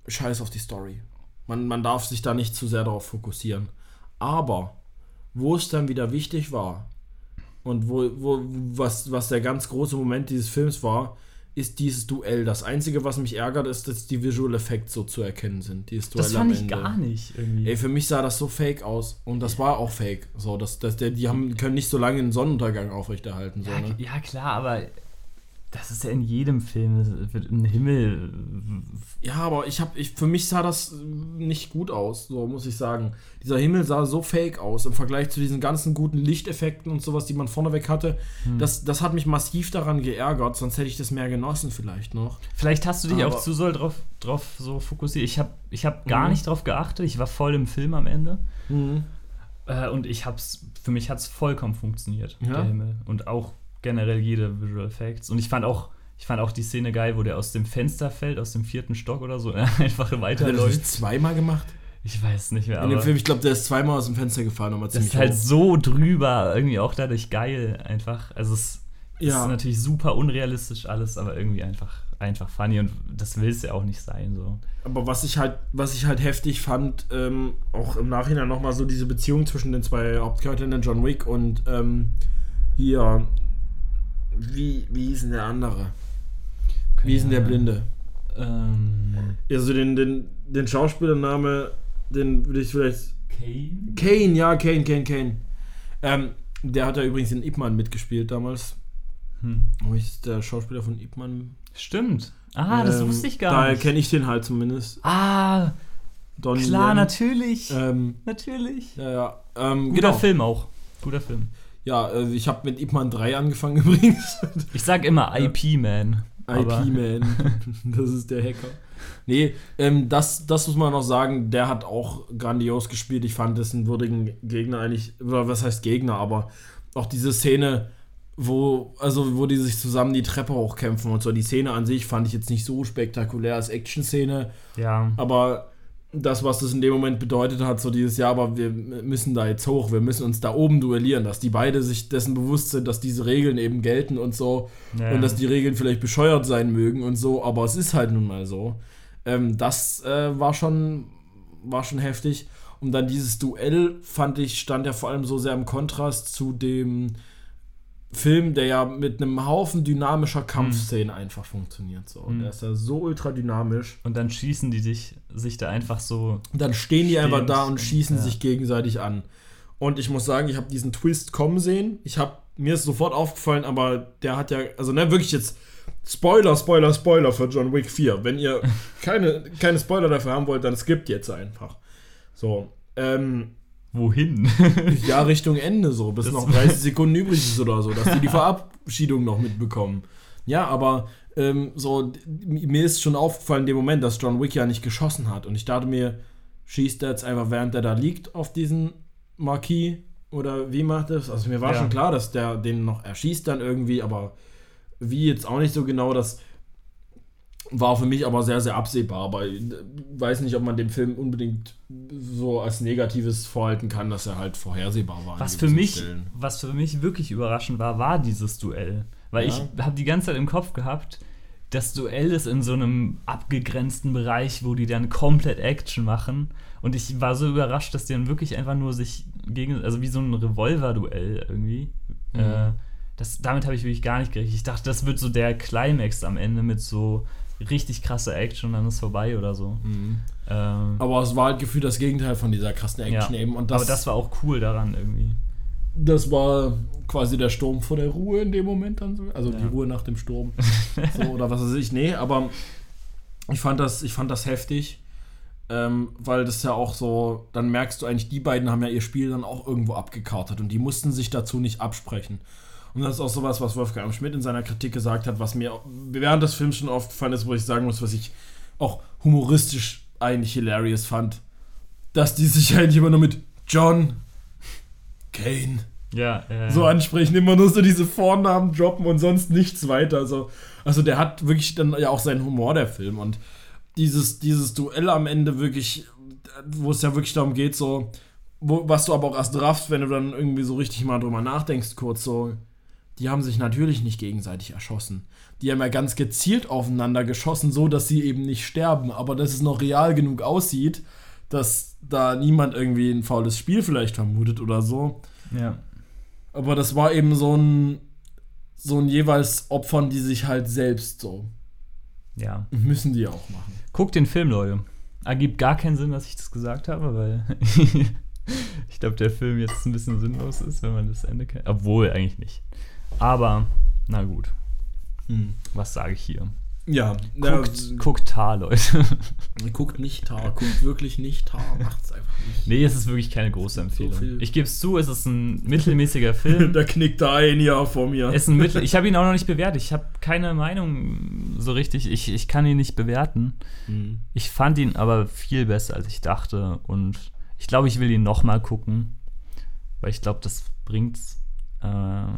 Scheiß auf die Story. Man, man darf sich da nicht zu sehr darauf fokussieren. Aber wo es dann wieder wichtig war und wo, wo was, was der ganz große Moment dieses Films war, ist dieses Duell. Das Einzige, was mich ärgert, ist, dass die Visual Effects so zu erkennen sind. Dieses Duell Das fand ich gar nicht irgendwie. Ey, für mich sah das so fake aus. Und das war auch fake. So, dass, dass der, die haben, können nicht so lange einen Sonnenuntergang aufrechterhalten. So, ja, ne? ja, klar, aber Das ist ja in jedem Film. Es wird Ein Himmel. Ja, aber ich habe, ich, für mich sah das nicht gut aus, so muss ich sagen. Dieser Himmel sah so fake aus im Vergleich zu diesen ganzen guten Lichteffekten und sowas, die man vorneweg hatte. Das, das hat mich massiv daran geärgert, sonst hätte ich das mehr genossen vielleicht noch. Vielleicht hast du dich Aber- auch zu soll drauf, drauf so fokussiert. Ich habe ich hab gar Mhm. nicht drauf geachtet. Ich war voll im Film am Ende. Äh, und ich hab's, für mich hat es vollkommen funktioniert, Ja? der Himmel. Und auch generell jede Visual Effects. Und ich fand auch, ich fand auch die Szene geil, wo der aus dem Fenster fällt, aus dem vierten Stock oder so, <laughs> einfach Hat er das weiterläuft. nicht zweimal gemacht? Ich weiß nicht mehr, In dem Film, ich glaube, der ist zweimal aus dem Fenster gefahren, nochmal das ist halt hoch. so drüber, irgendwie auch dadurch geil einfach. Also es Ja. ist natürlich super unrealistisch alles, aber irgendwie einfach, einfach funny und das will es ja auch nicht sein. So. Aber was ich halt, was ich halt heftig fand, ähm, auch im Nachhinein nochmal so diese Beziehung zwischen den zwei Hauptcharakteren, John Wick und ähm, hier, wie, wie hieß denn der andere? Wie hieß denn der Blinde? Ähm, Also den, den, den Schauspielername, den würde ich vielleicht. Kane? Kane, ja, Kane, Kane, Kane. Ähm, der hat ja übrigens in Ip Man mitgespielt damals. Hm. Wo ist der Schauspieler von Ip Man? Stimmt. Ah, das Ähm, wusste ich gar Daher nicht. kenne ich den halt zumindest. Ah, Donnie klar, Yen. natürlich. Ähm, natürlich. ja, ja. Ähm, Guter genau. Film auch. Guter Film. Ja, äh, ich habe mit Ip Man 3 angefangen <laughs> übrigens. Ich sag immer IP-Man. IP-Man. <laughs> das ist der Hacker. Nee, ähm, das, das muss man noch sagen, der hat auch grandios gespielt. Ich fand es einen würdigen Gegner eigentlich, oder was heißt Gegner, aber auch diese Szene, wo, also wo die sich zusammen die Treppe hochkämpfen und so. Die Szene an sich fand ich jetzt nicht so spektakulär als Action-Szene, Ja. aber das, was das in dem Moment bedeutet hat, so dieses Jahr, aber wir müssen da jetzt hoch, wir müssen uns da oben duellieren, dass die beide sich dessen bewusst sind, dass diese Regeln eben gelten und so ja. und dass die Regeln vielleicht bescheuert sein mögen und so, aber es ist halt nun mal so. Ähm, das äh, war schon war schon heftig und dann dieses Duell fand ich stand ja vor allem so sehr im Kontrast zu dem Film, der ja mit einem Haufen dynamischer Kampfszenen einfach funktioniert so. Und Mhm. der ist ja so ultra dynamisch. Und dann schießen die dich, sich da einfach so. Und dann stehen die einfach da und schießen Ja. sich gegenseitig an. Und ich muss sagen, ich habe diesen Twist kommen sehen. Ich habe mir ist sofort aufgefallen, aber der hat ja, also ne, wirklich jetzt Spoiler, Spoiler, Spoiler für John Wick 4. Wenn ihr <laughs> keine, keine Spoiler dafür haben wollt, dann skippt jetzt einfach. So, ähm, Wohin? <laughs> ja, Richtung Ende so, bis Das- noch <laughs> 30 Sekunden übrig ist oder so, dass die die Verabschiedung noch mitbekommen. Ja, aber ähm, so, mir ist schon aufgefallen in dem Moment, dass John Wick ja nicht geschossen hat. Und ich dachte mir, schießt er jetzt einfach, während er da liegt, auf diesen Marquis? Oder wie macht das? Also mir war Ja. schon klar, dass der den noch erschießt dann irgendwie, aber wie jetzt auch nicht so genau, das war für mich aber sehr, sehr absehbar. Aber ich weiß nicht, ob man dem Film unbedingt so als Negatives vorhalten kann, dass er halt vorhersehbar war. Was für mich, Stellen. was für mich wirklich überraschend war, war dieses Duell. Weil Ja. ich habe die ganze Zeit im Kopf gehabt, das Duell ist in so einem abgegrenzten Bereich, wo die dann komplett Action machen. Und ich war so überrascht, dass die dann wirklich einfach nur sich gegen, also wie so ein Revolver-Duell irgendwie. Mhm. Äh, das, damit habe ich wirklich gar nicht gerechnet. Ich dachte, das wird so der Climax am Ende mit so richtig krasser Action und dann ist vorbei oder so. Mhm. Ähm, Aber es war halt gefühlt das Gegenteil von dieser krassen Action ja. eben. Und das, Aber das war auch cool daran irgendwie. das war quasi der Sturm vor der Ruhe in dem Moment dann so. Also die Ja. Ruhe nach dem Sturm. <laughs> so, oder was weiß ich. Nee, aber ich fand das, ich fand das heftig. Ähm, weil das ja auch so, dann merkst du eigentlich, die beiden haben ja ihr Spiel dann auch irgendwo abgekartet und die mussten sich dazu nicht absprechen. Und das ist auch sowas, was Wolfgang Schmidt in seiner Kritik gesagt hat, was mir während des Films schon aufgefallen ist, wo ich sagen muss, was ich auch humoristisch eigentlich hilarious fand. Dass die sich eigentlich immer nur mit John, Kane, Ja, äh, so ansprechen, immer nur so diese Vornamen droppen und sonst nichts weiter. Also, also der hat wirklich dann ja auch seinen Humor, der Film. Und dieses, dieses Duell am Ende wirklich, wo es ja wirklich darum geht, so, wo, was du aber auch erst raffst, wenn du dann irgendwie so richtig mal drüber nachdenkst, kurz so, die haben sich natürlich nicht gegenseitig erschossen. Die haben ja ganz gezielt aufeinander geschossen, so dass sie eben nicht sterben, aber dass es noch real genug aussieht, dass da niemand irgendwie ein faules Spiel vielleicht vermutet oder so. ja. Aber das war eben so ein, so ein jeweils Opfern, die sich halt selbst so. ja. Müssen die auch machen. Guckt den Film, Leute. Ergibt gar keinen Sinn, dass ich das gesagt habe, weil <laughs> ich glaube, der Film jetzt ein bisschen sinnlos ist, wenn man das Ende kennt. Obwohl, eigentlich nicht. Aber, na gut. Was sage ich hier? Ja, Guckt, ja, guckt Tar, Leute. <laughs> guckt nicht Tar, guckt wirklich nicht Tar, macht's einfach nicht. nee, es ist wirklich keine große Empfehlung. viel. ich gebe es zu, es ist ein mittelmäßiger <laughs> Film. da knickt da ein Jahr vor mir. Es ist ein Mittel. <laughs> Ich habe ihn auch noch nicht bewertet. Ich habe keine Meinung so richtig. Ich, ich kann ihn nicht bewerten. Mhm. Ich fand ihn aber viel besser, als ich dachte. Und ich glaube, ich will ihn noch mal gucken. Weil ich glaube, das bringt's. Ähm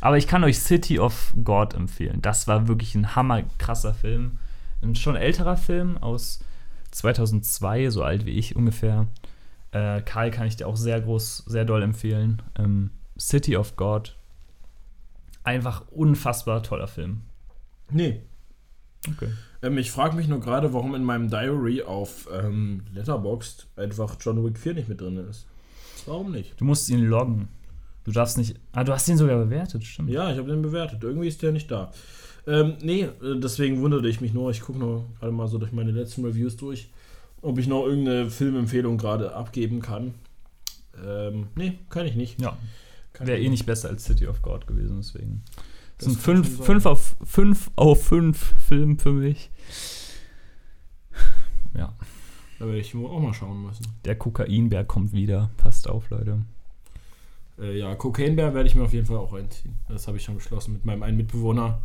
aber ich kann euch City of God empfehlen. Das war wirklich ein hammerkrasser Film. Ein schon älterer Film aus 2002, so alt wie ich ungefähr. Äh, Karl kann ich dir auch sehr groß, sehr doll empfehlen. Ähm, City of God. Einfach unfassbar toller Film. Nee. Okay. Ähm, ich frage mich nur gerade, warum in meinem Diary auf ähm, Letterboxd einfach John Wick 4 nicht mit drin ist. Warum nicht? Du musst ihn loggen. Du darfst nicht. Ah, du hast ihn sogar bewertet, stimmt. Ja, ich habe den bewertet. Irgendwie ist der nicht da. Ähm, nee, äh, deswegen wunderte ich mich nur. Ich gucke noch gerade mal so durch meine letzten Reviews durch, ob ich noch irgendeine Filmempfehlung gerade abgeben kann. Ähm, nee, kann ich nicht. Ja. Wäre eh nicht besser als City of God gewesen, deswegen. Das, Das sind kann schon fünf, sein. fünf, auf, fünf auf fünf Film für mich. Ja. Da werde ich wohl auch mal schauen müssen. Der Kokainbär kommt wieder. Passt auf, Leute. Äh, ja, Cocaine Bär werde ich mir auf jeden Fall auch reinziehen. Das habe ich schon beschlossen mit meinem einen Mitbewohner.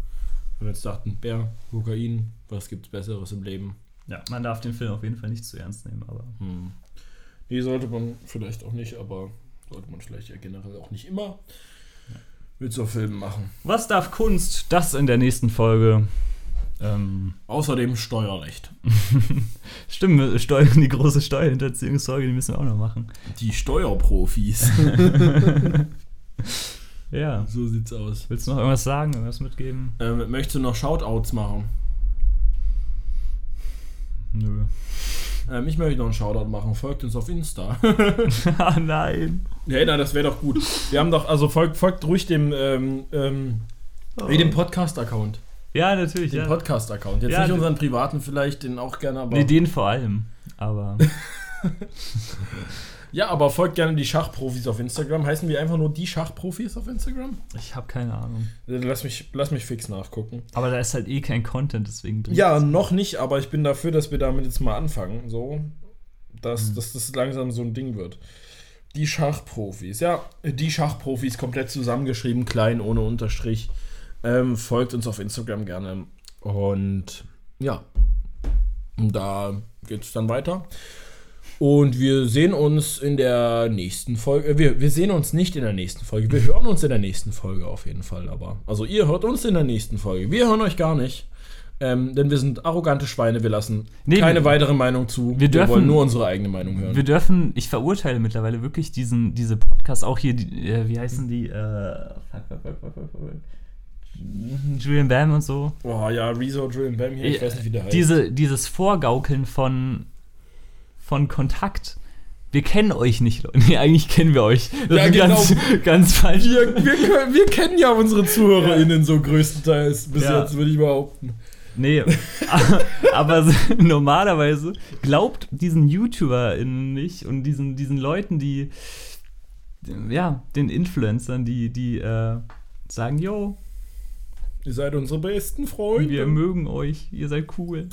Wenn wir jetzt dachten, Bär, Kokain, was gibt's Besseres im Leben? Ja, man darf den Film auf jeden Fall nicht zu ernst nehmen, aber. Hm. Nee, sollte man vielleicht auch nicht, aber sollte man vielleicht ja generell auch nicht immer mit so Filmen machen. Was darf Kunst? Das in der nächsten Folge. Ähm, Außerdem Steuerrecht. <laughs> stimmt, steuern die große Steuerhinterziehungsfolge, die müssen wir auch noch machen. Die Steuerprofis. <laughs> Ja. so sieht's aus. Willst du noch irgendwas sagen, irgendwas mitgeben? Ähm, möchtest du noch Shoutouts machen? Nö. Ähm, ich möchte noch einen Shoutout machen. Folgt uns auf Insta. <laughs> ah, nein. nee, na, das wäre doch gut. Wir haben doch, also folgt, folgt ruhig dem, ähm, ähm, wie dem Podcast-Account. Ja, natürlich, Den ja. Podcast-Account. Jetzt Ja, nicht unseren privaten vielleicht, den auch gerne, aber. Nee, den vor allem. Aber. <laughs> Ja, aber folgt gerne die Schachprofis auf Instagram. Heißen wir einfach nur die Schachprofis auf Instagram? Ich habe keine Ahnung. Lass mich, lass mich fix nachgucken. Aber da ist halt eh kein Content, deswegen Ja, noch nicht, aber ich bin dafür, dass wir damit jetzt mal anfangen. So, dass, Mhm. dass das langsam so ein Ding wird. Die Schachprofis, ja, die Schachprofis komplett zusammengeschrieben, klein, ohne Unterstrich. Ähm, folgt uns auf Instagram gerne. Und ja, da geht es dann weiter. Und wir sehen uns in der nächsten Folge. äh, Wir, wir sehen uns nicht in der nächsten Folge. Wir hören uns in der nächsten Folge auf jeden Fall. Aber also ihr hört uns in der nächsten Folge. Wir hören euch gar nicht. Ähm, denn wir sind arrogante Schweine. Wir lassen Nee, keine wir- weitere Meinung zu. wir dürfen- wollen nur unsere eigene Meinung hören. Wir dürfen, ich verurteile mittlerweile wirklich diesen, diese Podcasts, auch hier, die, äh, wie heißen die? Äh, Julian Bam und so. oh ja, Rezo, and Bam hier. Ich weiß nicht, wie der heißt. Diese, dieses Vorgaukeln von, von Kontakt. Wir kennen euch nicht, Leute. Nee, eigentlich kennen wir euch. Das Ja, ist genau. ganz, <laughs> ganz falsch. wir, wir, wir kennen ja unsere ZuhörerInnen so größtenteils bis Ja. jetzt, würde ich behaupten. Nee, <laughs> aber normalerweise glaubt diesen YouTuberInnen nicht und diesen, diesen Leuten, die, ja, den Influencern, die, die äh, sagen, yo, Ihr seid unsere besten Freunde. wir mögen euch, ihr seid cool.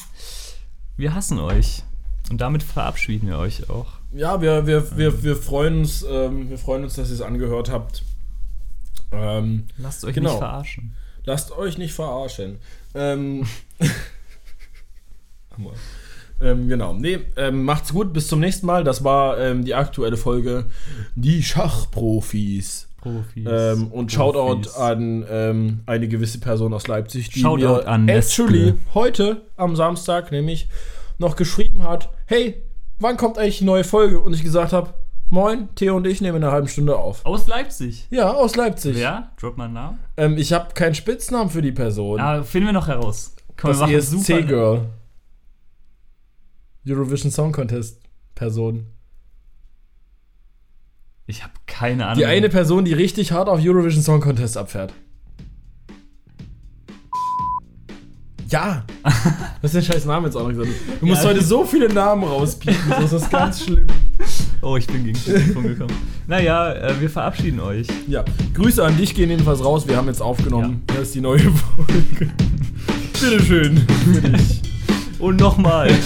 Wir hassen euch. Und damit verabschieden wir euch auch. Ja, wir, wir, wir, wir freuen uns, ähm, wir freuen uns, dass ihr es angehört habt. Ähm, Lasst euch Genau. nicht verarschen. lasst euch nicht verarschen. Ähm, <laughs> ähm, genau. Nee, ähm, macht's gut, bis zum nächsten Mal. Das war ähm, die aktuelle Folge Die Schachprofis. Profis. Ähm, und Profis. Shoutout an ähm, eine gewisse Person aus Leipzig, die Shoutout mir an actually heute am Samstag nämlich noch geschrieben hat, hey, wann kommt eigentlich die neue Folge? Und ich gesagt habe, moin, Theo und ich nehmen in einer halben Stunde auf. Aus Leipzig. Ja, aus Leipzig. Wer? Drop mal einen Namen. Ähm, ich habe keinen Spitznamen für die Person. Ah, finden wir noch heraus. Komm, das ESC-Girl. Eurovision Song Contest Person. Ich habe keine Ahnung. Die eine Person, die richtig hart auf Eurovision Song Contest abfährt. Ja! Das ist den scheiß Namen jetzt auch noch gesagt. Du musst ja, heute so viele Namen rauspiepen, das ist ganz schlimm. Oh, ich bin gegen das Telefon gekommen. Naja, äh, wir verabschieden euch. Ja. Grüße an dich gehen jedenfalls raus. Wir haben jetzt aufgenommen. Ja. Das ist die neue Folge. <laughs> Bitteschön. Für dich. Und nochmal. <laughs>